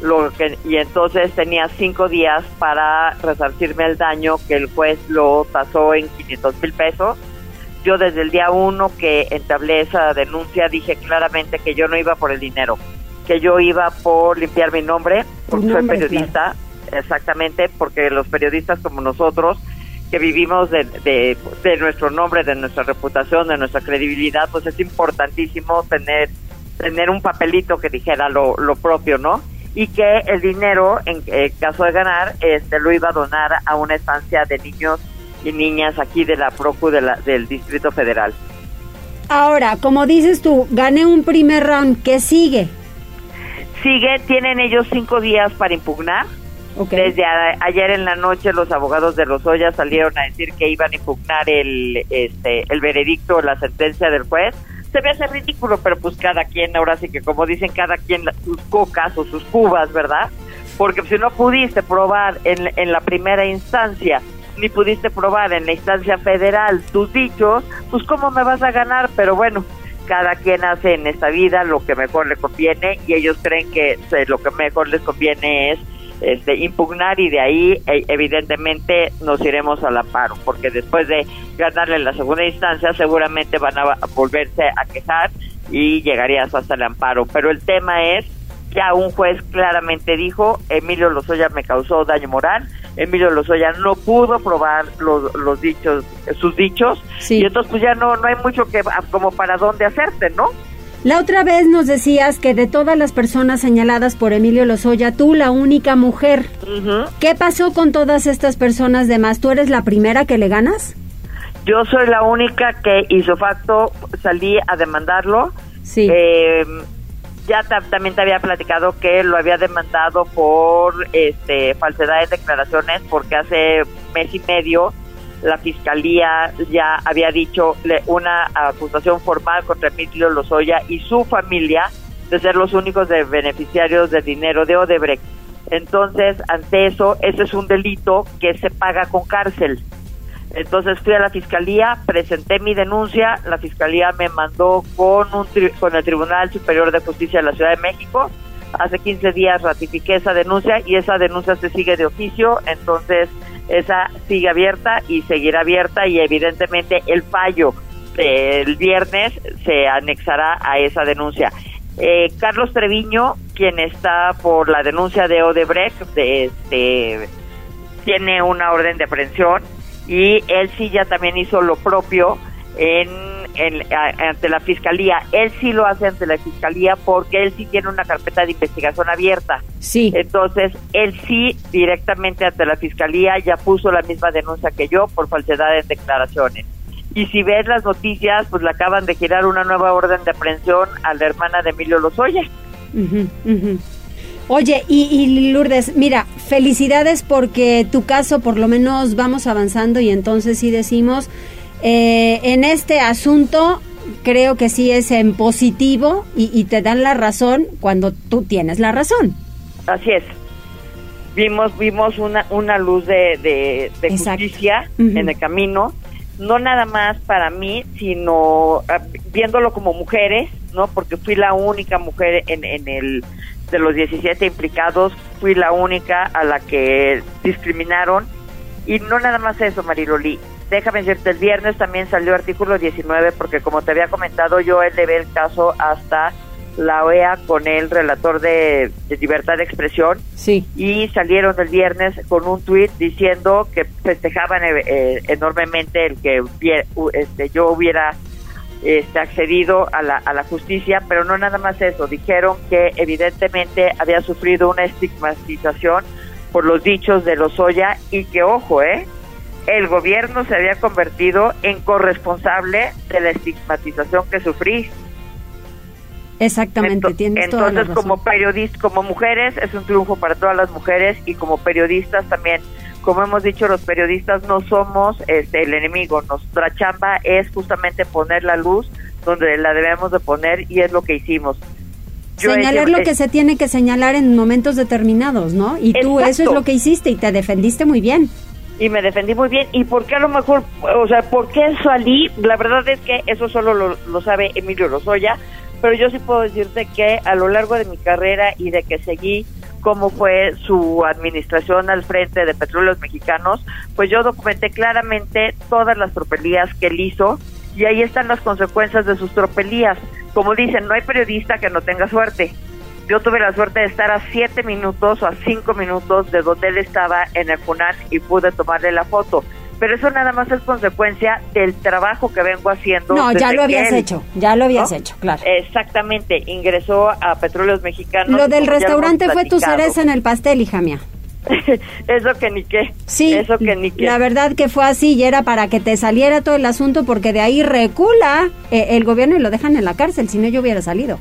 N: Lo que, y entonces tenía cinco días para resarcirme el daño que el juez lo tasó en 500 mil pesos. Yo desde el día uno que entablé esa denuncia dije claramente que yo no iba por el dinero, que yo iba por limpiar mi nombre, porque soy periodista, exactamente, porque los periodistas como nosotros, que vivimos de, de, de nuestro nombre, de nuestra reputación, de nuestra credibilidad, pues es importantísimo tener, tener un papelito que dijera lo, lo propio, ¿no? Y que el dinero, en, en caso de ganar, este lo iba a donar a una estancia de niños y niñas aquí de la PROCU de la- del Distrito Federal.
A: Ahora, como dices tú, gané un primer round. ¿Qué sigue?
N: Sigue, tienen ellos cinco días para impugnar. Desde a- ayer en la noche los abogados de Lozoya salieron a decir que iban a impugnar el, este, el veredicto, la sentencia del juez. Se me hace ridículo, pero pues cada quien, ahora sí que como dicen, cada quien sus cocas o sus cubas, ¿verdad? Porque si no pudiste probar en, en la primera instancia, ni pudiste probar en la instancia federal tus dichos, pues cómo me vas a ganar, pero bueno, cada quien hace en esta vida lo que mejor le conviene y ellos creen que eh, lo que mejor les conviene es este, impugnar y de ahí eh, evidentemente nos iremos al amparo, porque después de ganarle la segunda instancia seguramente van a volverse a quejar y llegarías hasta el amparo. Pero el tema es, ya un juez claramente dijo, Emilio Lozoya me causó daño moral, Emilio Lozoya no pudo probar los, los dichos, sus dichos, y entonces pues ya no, no hay mucho que como para dónde hacerte, ¿no?
A: La otra vez nos decías que de todas las personas señaladas por Emilio Lozoya, tú la única mujer. ¿Qué pasó con todas estas personas demás? ¿Tú eres la primera que le ganas?
N: Yo soy la única que hizo facto salí a demandarlo.
A: Sí.
N: Eh, ya ta- también te había platicado que lo había demandado por este falsedad de declaraciones porque hace mes y medio la fiscalía ya había dicho una acusación formal contra Emilio Lozoya y su familia de ser los únicos de beneficiarios del dinero de Odebrecht. Entonces, ante eso, ese es un delito que se paga con cárcel. Entonces fui a la fiscalía, presenté mi denuncia, la fiscalía me mandó con, un tri- con el Tribunal Superior de Justicia de la Ciudad de México. Hace 15 días ratifiqué esa denuncia y esa denuncia se sigue de oficio, entonces esa sigue abierta y seguirá abierta y evidentemente el fallo del viernes se anexará a esa denuncia. Eh, Carlos Treviño, quien está por la denuncia de Odebrecht, de este, tiene una orden de aprehensión y él sí ya también hizo lo propio en, en- a- ante la fiscalía. Él sí lo hace ante la fiscalía porque él sí tiene una carpeta de investigación abierta.
A: Sí.
N: Entonces, él sí directamente ante la fiscalía ya puso la misma denuncia que yo por falsedad en declaraciones. Y si ves las noticias, pues le acaban de girar una nueva orden de aprehensión a la hermana de Emilio Lozoya.
A: Ujú, ujú. Oye, y, y Lourdes, mira, felicidades porque tu caso por lo menos vamos avanzando y entonces sí decimos, eh, en este asunto creo que sí es en positivo y, y te dan la razón cuando tú tienes la razón.
N: Así es. Vimos vimos una, una luz de, de, justicia en el camino, no nada más para mí, sino ah, viéndolo como mujeres, ¿no? Porque fui la única mujer en, en el de los 17 implicados, fui la única a la que discriminaron y no nada más eso, Mariloli. Déjame decirte, el viernes también salió artículo 19 porque como te había comentado, yo elevé el caso hasta la OEA con el relator de, de libertad de expresión
A: Sí.
N: y salieron el viernes con un tuit diciendo que festejaban eh, eh, enormemente el que este, yo hubiera este, accedido a la, a la justicia, pero no nada más eso, dijeron que evidentemente había sufrido una estigmatización por los dichos de Lozoya y que, ojo, ¿eh? el gobierno se había convertido en corresponsable de la estigmatización que sufrí.
A: Exactamente,
N: Ento-
A: tienes toda la
N: Entonces,
A: razón.
N: como periodistas, como mujeres, es un triunfo para todas las mujeres y como periodistas también. Como hemos dicho, los periodistas no somos este, el enemigo. Nuestra chamba es justamente poner la luz donde la debemos de poner y es lo que hicimos. Yo
A: Señalar lo
N: eh,
A: que se tiene que señalar en momentos determinados, ¿no? Y tú eso es lo que hiciste y te defendiste muy bien.
N: y me defendí muy bien. ¿Y por qué a lo mejor, o sea, por qué salí? La verdad es que eso solo lo, lo sabe Emilio Lozoya, pero yo sí puedo decirte que a lo largo de mi carrera y de que seguí cómo fue su administración al frente de Petróleos Mexicanos, pues yo documenté claramente todas las tropelías que él hizo y ahí están las consecuencias de sus tropelías. Como dicen, no hay periodista que no tenga suerte. Yo tuve la suerte de estar a siete minutos o a cinco minutos de donde él estaba en el FUNAN y pude tomarle la foto. Pero eso nada más es consecuencia del trabajo que vengo haciendo.
A: No, ya lo habías
N: él-
A: hecho, ya lo habías
N: ¿no?
A: hecho, claro.
N: Exactamente, ingresó a Petróleos Mexicanos.
A: Lo del restaurante fue tu cereza en el pastel, hija mía. <laughs>
N: Eso que ni qué.
A: Sí,
N: Eso que ni qué.
A: la verdad que fue así y era para que te saliera todo el asunto porque de ahí recula eh, el gobierno y lo dejan en la cárcel, si no yo hubiera salido.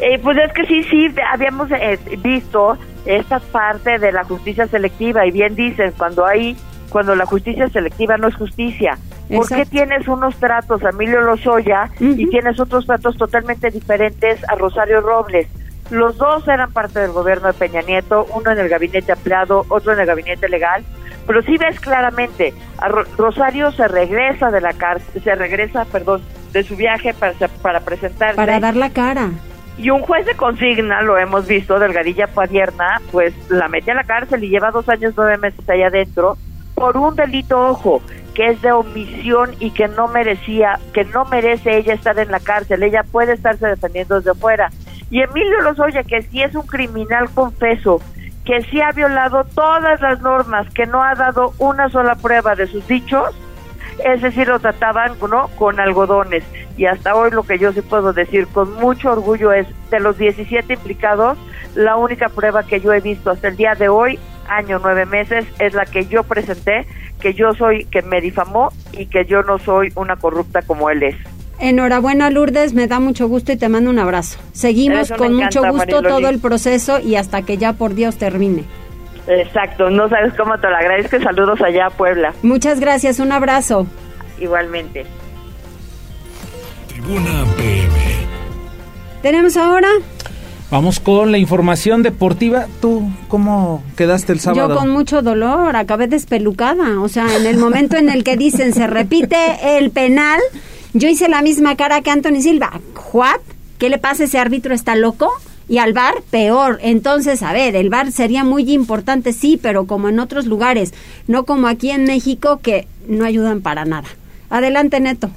N: Eh, pues es que sí, sí, habíamos eh, visto esta parte de la justicia selectiva y bien dicen, cuando hay, cuando la justicia selectiva no es justicia. ¿Por qué tienes unos tratos a Emilio Lozoya y tienes otros tratos totalmente diferentes a Rosario Robles? Los dos eran parte del gobierno de Peña Nieto, uno en el gabinete ampliado, otro en el gabinete legal, pero sí ves claramente, a Ro- Rosario se regresa de la cárcel, se regresa, perdón, de su viaje para, para presentarse.
A: Para dar la cara.
N: Y un juez de consigna, lo hemos visto, Delgadilla Padierna, pues la mete a la cárcel y lleva dos años, nueve meses allá adentro por un delito, ojo, que es de omisión y que no merecía, que no merece ella estar en la cárcel, ella puede estarse defendiendo desde fuera. Y Emilio Lozoya, que sí es un criminal confeso, que sí ha violado todas las normas, que no ha dado una sola prueba de sus dichos, es decir, lo trataban ¿no? con algodones. Y hasta hoy lo que yo sí puedo decir con mucho orgullo es, de los 17 implicados, la única prueba que yo he visto hasta el día de hoy año nueve meses es la que yo presenté, que yo soy, que me difamó y que yo no soy una corrupta como él es.
A: Enhorabuena Lourdes, me da mucho gusto y te mando un abrazo. Seguimos con mucho gusto todo el proceso y hasta que ya por Dios termine.
N: Exacto, no sabes cómo te lo agradezco. Saludos allá a Puebla.
A: Muchas gracias, un abrazo.
N: Igualmente.
C: Tribuna PM.
A: Tenemos ahora
B: Vamos con la información deportiva. ¿Tú cómo quedaste el sábado?
A: Yo con mucho dolor, acabé despelucada. O sea, en el momento en el que dicen se repite el penal, yo hice la misma cara que Anthony Silva. ¿What? ¿Qué le pasa? ¿Ese árbitro está loco? Y al bar, peor. Entonces, a ver, el bar sería muy importante, sí, pero como en otros lugares, no como aquí en México, que no ayudan para nada. Adelante, Neto.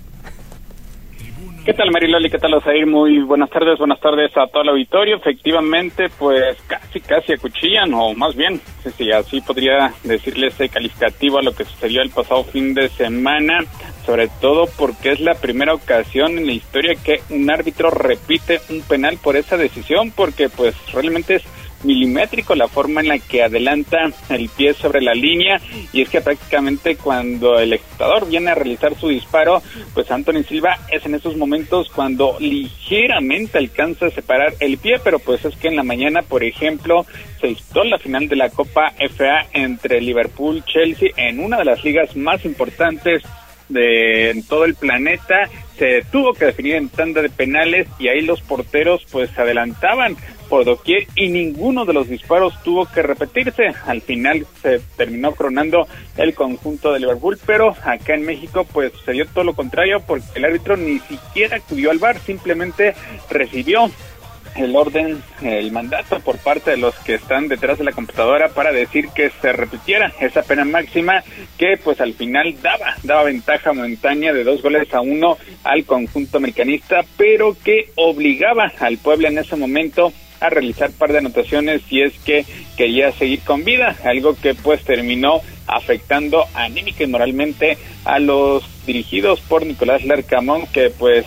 O: ¿Qué tal Mariloli? ¿Qué tal Osair? Muy buenas tardes, buenas tardes a todo el auditorio. Efectivamente, pues casi, casi acuchillan, o más bien, si así podría decirle ese calificativo a lo que sucedió el pasado fin de semana, sobre todo porque es la primera ocasión en la historia que un árbitro repite un penal por esa decisión, porque pues realmente es milimétrico la forma en la que adelanta el pie sobre la línea. Y es que prácticamente cuando el ejecutador viene a realizar su disparo, pues Anthony Silva es en esos momentos cuando ligeramente alcanza a separar el pie, pero pues es que en la mañana, por ejemplo, se disputó la final de la Copa FA entre Liverpool Chelsea en una de las ligas más importantes de todo el planeta. Se tuvo que definir en tanda de penales y ahí los porteros pues adelantaban por doquier y ninguno de los disparos tuvo que repetirse. Al final se terminó coronando el conjunto de Liverpool, pero acá en México pues sucedió todo lo contrario porque el árbitro ni siquiera acudió al bar, simplemente recibió el orden, el mandato por parte de los que están detrás de la computadora para decir que se repitiera esa pena máxima que pues al final daba, daba ventaja momentánea de dos goles a uno al conjunto americanista, pero que obligaba al pueblo en ese momento a realizar par de anotaciones si es que quería seguir con vida, algo que pues terminó afectando anímica y moralmente a los dirigidos por Nicolás Larcamón que pues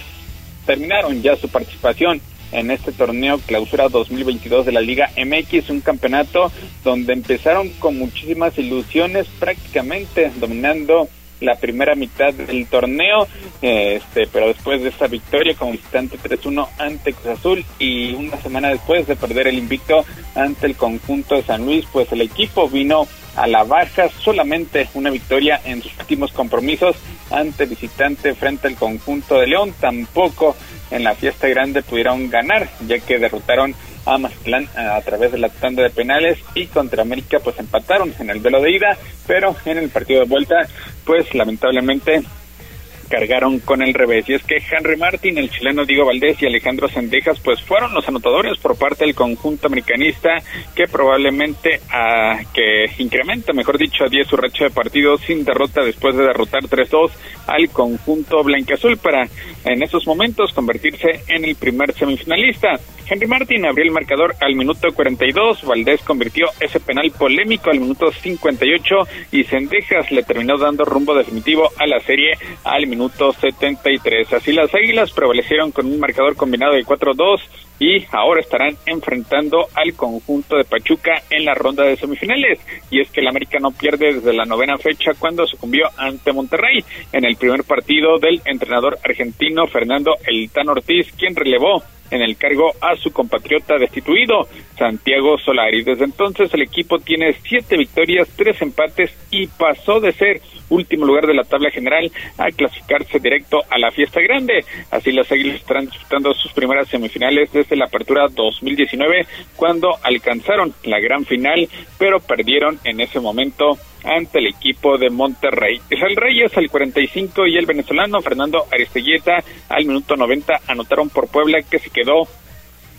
O: terminaron ya su participación en este torneo clausura 2022 de la Liga MX, un campeonato donde empezaron con muchísimas ilusiones prácticamente dominando la primera mitad del torneo, este, pero después de esta victoria como visitante 3-1 ante Cruz Azul y una semana después de perder el invicto ante el conjunto de San Luis, pues el equipo vino a la baja, solamente una victoria en sus últimos compromisos ante visitante frente al conjunto de León, tampoco en la fiesta grande pudieron ganar, ya que derrotaron a Mazatlán a través de la tanda de penales y contra América pues empataron en el duelo de ida, pero en el partido de vuelta pues lamentablemente cargaron con el revés. Y es que Henry Martin, el chileno Diego Valdés y Alejandro Sendejas, pues fueron los anotadores por parte del conjunto americanista que probablemente a, que incrementa, mejor dicho, a 10 su racha de partidos sin derrota después de derrotar 3-2 al conjunto blanqueazul para en esos momentos convertirse en el primer semifinalista. Henry Martin abrió el marcador al minuto 42, Valdés convirtió ese penal polémico al minuto 58 y Sendejas le terminó dando rumbo definitivo a la serie al minuto 73. Así las Águilas prevalecieron con un marcador combinado de 4-2 y ahora estarán enfrentando al conjunto de Pachuca en la ronda de semifinales. Y es que el América no pierde desde la novena fecha cuando sucumbió ante Monterrey en el primer partido del entrenador argentino Fernando El Tan Ortiz, quien relevó en el cargo a su compatriota destituido, Santiago Solari. Desde entonces el equipo tiene siete victorias, tres empates y pasó de ser último lugar de la tabla general a clasificarse directo a la fiesta grande. Así las Águilas estarán disputando sus primeras semifinales desde la apertura 2019 cuando alcanzaron la gran final, pero perdieron en ese momento ante el equipo de Monterrey. el Reyes al 45 y el venezolano Fernando Aristeguieta al minuto 90 anotaron por Puebla que se quedó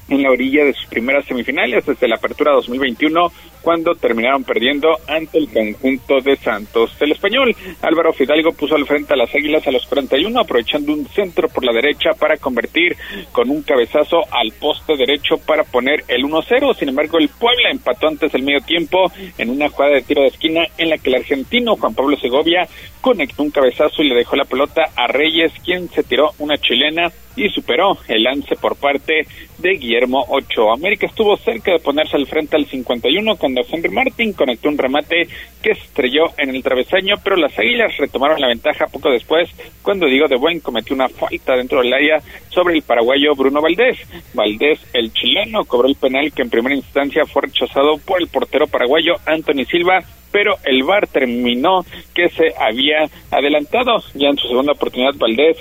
O: en la orilla de sus primeras semifinales desde la apertura 2021 cuando terminaron perdiendo ante el conjunto de Santos. El español Álvaro Fidalgo puso al frente a las Águilas a los 41 aprovechando un centro por la derecha para convertir con un cabezazo al poste derecho para poner el 1-0. Sin embargo, el Puebla empató antes del medio tiempo en una jugada de tiro de esquina en la que el argentino Juan Pablo Segovia conectó un cabezazo y le dejó la pelota a Reyes, quien se tiró una chilena y superó el lance por parte de Guillermo Ochoa. América estuvo cerca de ponerse al frente al 51 con cuando Henry Martin conectó un remate que estrelló en el travesaño, pero las Águilas retomaron la ventaja poco después cuando Diego de Buen cometió una falta dentro del área sobre el paraguayo Bruno Valdés. Valdés, el chileno, cobró el penal que en primera instancia fue rechazado por el portero paraguayo Anthony Silva, pero el VAR terminó que se había adelantado. Ya en su segunda oportunidad, Valdés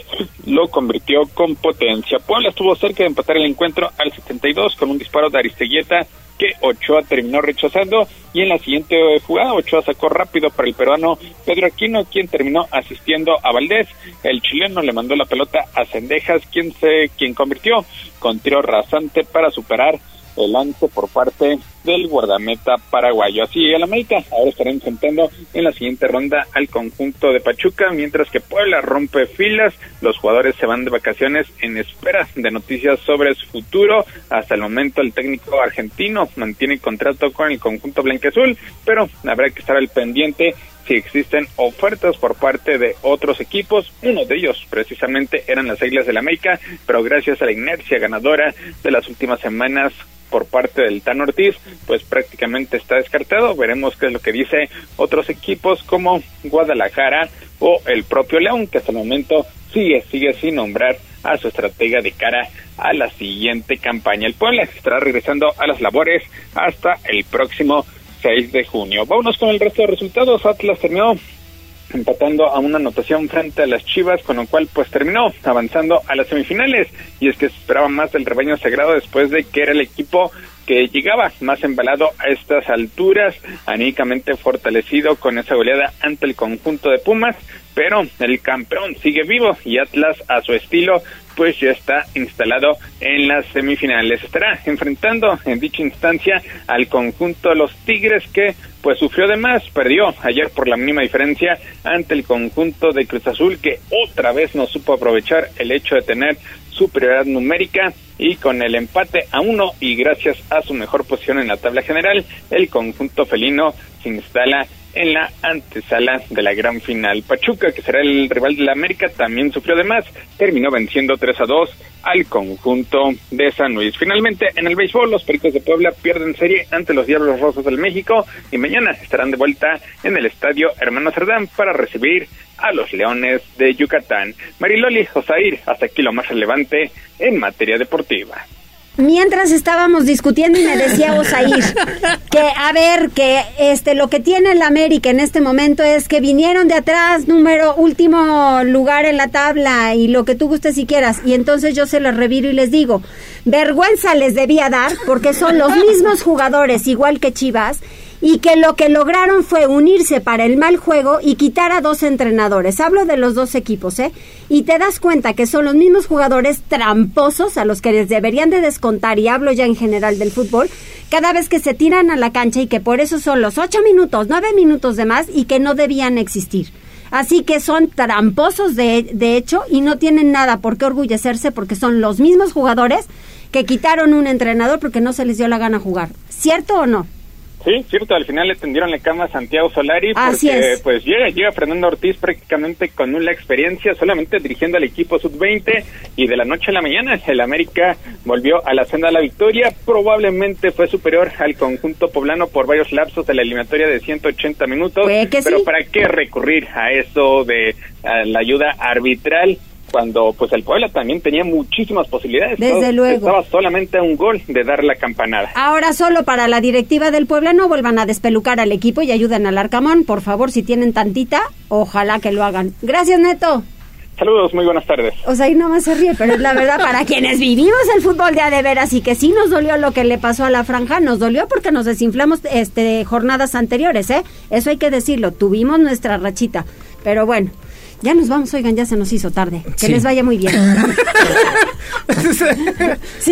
O: lo convirtió con potencia. Puebla estuvo cerca de empatar el encuentro al 72 con un disparo de Aristeguieta que Ochoa terminó rechazando y en la siguiente jugada Ochoa sacó rápido para el peruano Pedro Aquino quien terminó asistiendo a Valdés el chileno le mandó la pelota a Cendejas quien se quien convirtió con tiro rasante para superar el lance por parte del guardameta paraguayo. Así el América ahora estará enfrentando en la siguiente ronda al conjunto de Pachuca, mientras que Puebla rompe filas, los jugadores se van de vacaciones en espera de noticias sobre su futuro. Hasta el momento el técnico argentino mantiene contrato con el conjunto blanqueazul, pero habrá que estar al pendiente si existen ofertas por parte de otros equipos. Uno de ellos precisamente eran las Águilas del América, pero gracias a la inercia ganadora de las últimas semanas por parte del Tan Ortiz, pues prácticamente está descartado. Veremos qué es lo que dice otros equipos como Guadalajara o el propio León, que hasta el momento sigue, sigue sin nombrar a su estratega de cara a la siguiente campaña. El Puebla estará regresando a las labores hasta el próximo 6 de junio. Vámonos con el resto de resultados. Atlas terminó empatando a una anotación frente a las Chivas, con lo cual pues terminó avanzando a las semifinales. Y es que se esperaba más del rebaño sagrado después de que era el equipo que llegaba más embalado a estas alturas, anímicamente fortalecido con esa goleada ante el conjunto de Pumas, pero el campeón sigue vivo y Atlas a su estilo pues ya está instalado en las semifinales. Estará enfrentando en dicha instancia al conjunto de los Tigres que pues sufrió de más, perdió ayer por la mínima diferencia ante el conjunto de Cruz Azul que otra vez no supo aprovechar el hecho de tener superioridad numérica y con el empate a uno y gracias a su mejor posición en la tabla general, el conjunto felino se instala en la antesala de la gran final. Pachuca, que será el rival de la América, también sufrió de más, terminó venciendo 3 a 2 al conjunto de San Luis. Finalmente, en el béisbol, los Pericos de Puebla pierden serie ante los Diablos Rosas del México y mañana estarán de vuelta en el estadio Hermano Cerdán para recibir a los Leones de Yucatán. Mariloli Josair, hasta aquí lo más relevante en materia deportiva
A: mientras estábamos discutiendo y me decía Osair que a ver que este lo que tiene el América en este momento es que vinieron de atrás número último lugar en la tabla y lo que tú gustes si quieras. Y entonces yo se los reviro y les digo vergüenza les debía dar porque son los mismos jugadores igual que Chivas y que lo que lograron fue unirse para el mal juego y quitar a dos entrenadores. Hablo de los dos equipos, ¿eh? Y te das cuenta que son los mismos jugadores tramposos a los que les deberían de descontar, y hablo ya en general del fútbol, cada vez que se tiran a la cancha y que por eso son los ocho minutos, nueve minutos de más y que no debían existir. Así que son tramposos de, de hecho y no tienen nada por qué orgullecerse porque son los mismos jugadores que quitaron un entrenador porque no se les dio la gana jugar. ¿Cierto o no?
O: Sí, cierto, al final le tendieron la cama a Santiago Solari porque pues llega, llega Fernando Ortiz prácticamente con una experiencia solamente dirigiendo al equipo sub-20 y de la noche a la mañana el América volvió a la senda de la victoria, probablemente fue superior al conjunto poblano por varios lapsos de la eliminatoria de 180 minutos, pero ¿para qué recurrir a eso de la ayuda arbitral? Cuando pues el Puebla también tenía muchísimas posibilidades.
A: Desde luego.
O: Estaba solamente a un gol de dar la campanada.
A: Ahora solo para la directiva del Puebla no vuelvan a despelucar al equipo y ayuden al Arcamón, por favor, si tienen tantita, ojalá que lo hagan. Gracias, Neto.
O: Saludos, muy buenas tardes.
A: O sea, ahí nomás se ríe, pero es la verdad para quienes vivimos el fútbol de a de veras y que sí nos dolió lo que le pasó a la franja, nos dolió porque nos desinflamos este jornadas anteriores, ¿eh? Eso hay que decirlo, tuvimos nuestra rachita, pero bueno. Ya nos vamos, oigan, ya se nos hizo tarde. Que les vaya muy bien. <laughs>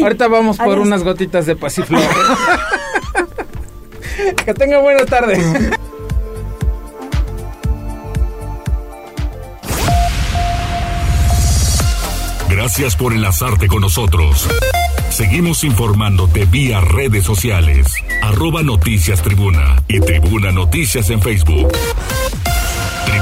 B: Ahorita vamos por unas gotitas de pasiflor. <laughs> que tenga buena tarde.
C: Gracias por enlazarte con nosotros. Seguimos informándote vía redes sociales. Arroba Noticias Tribuna y Tribuna Noticias en Facebook.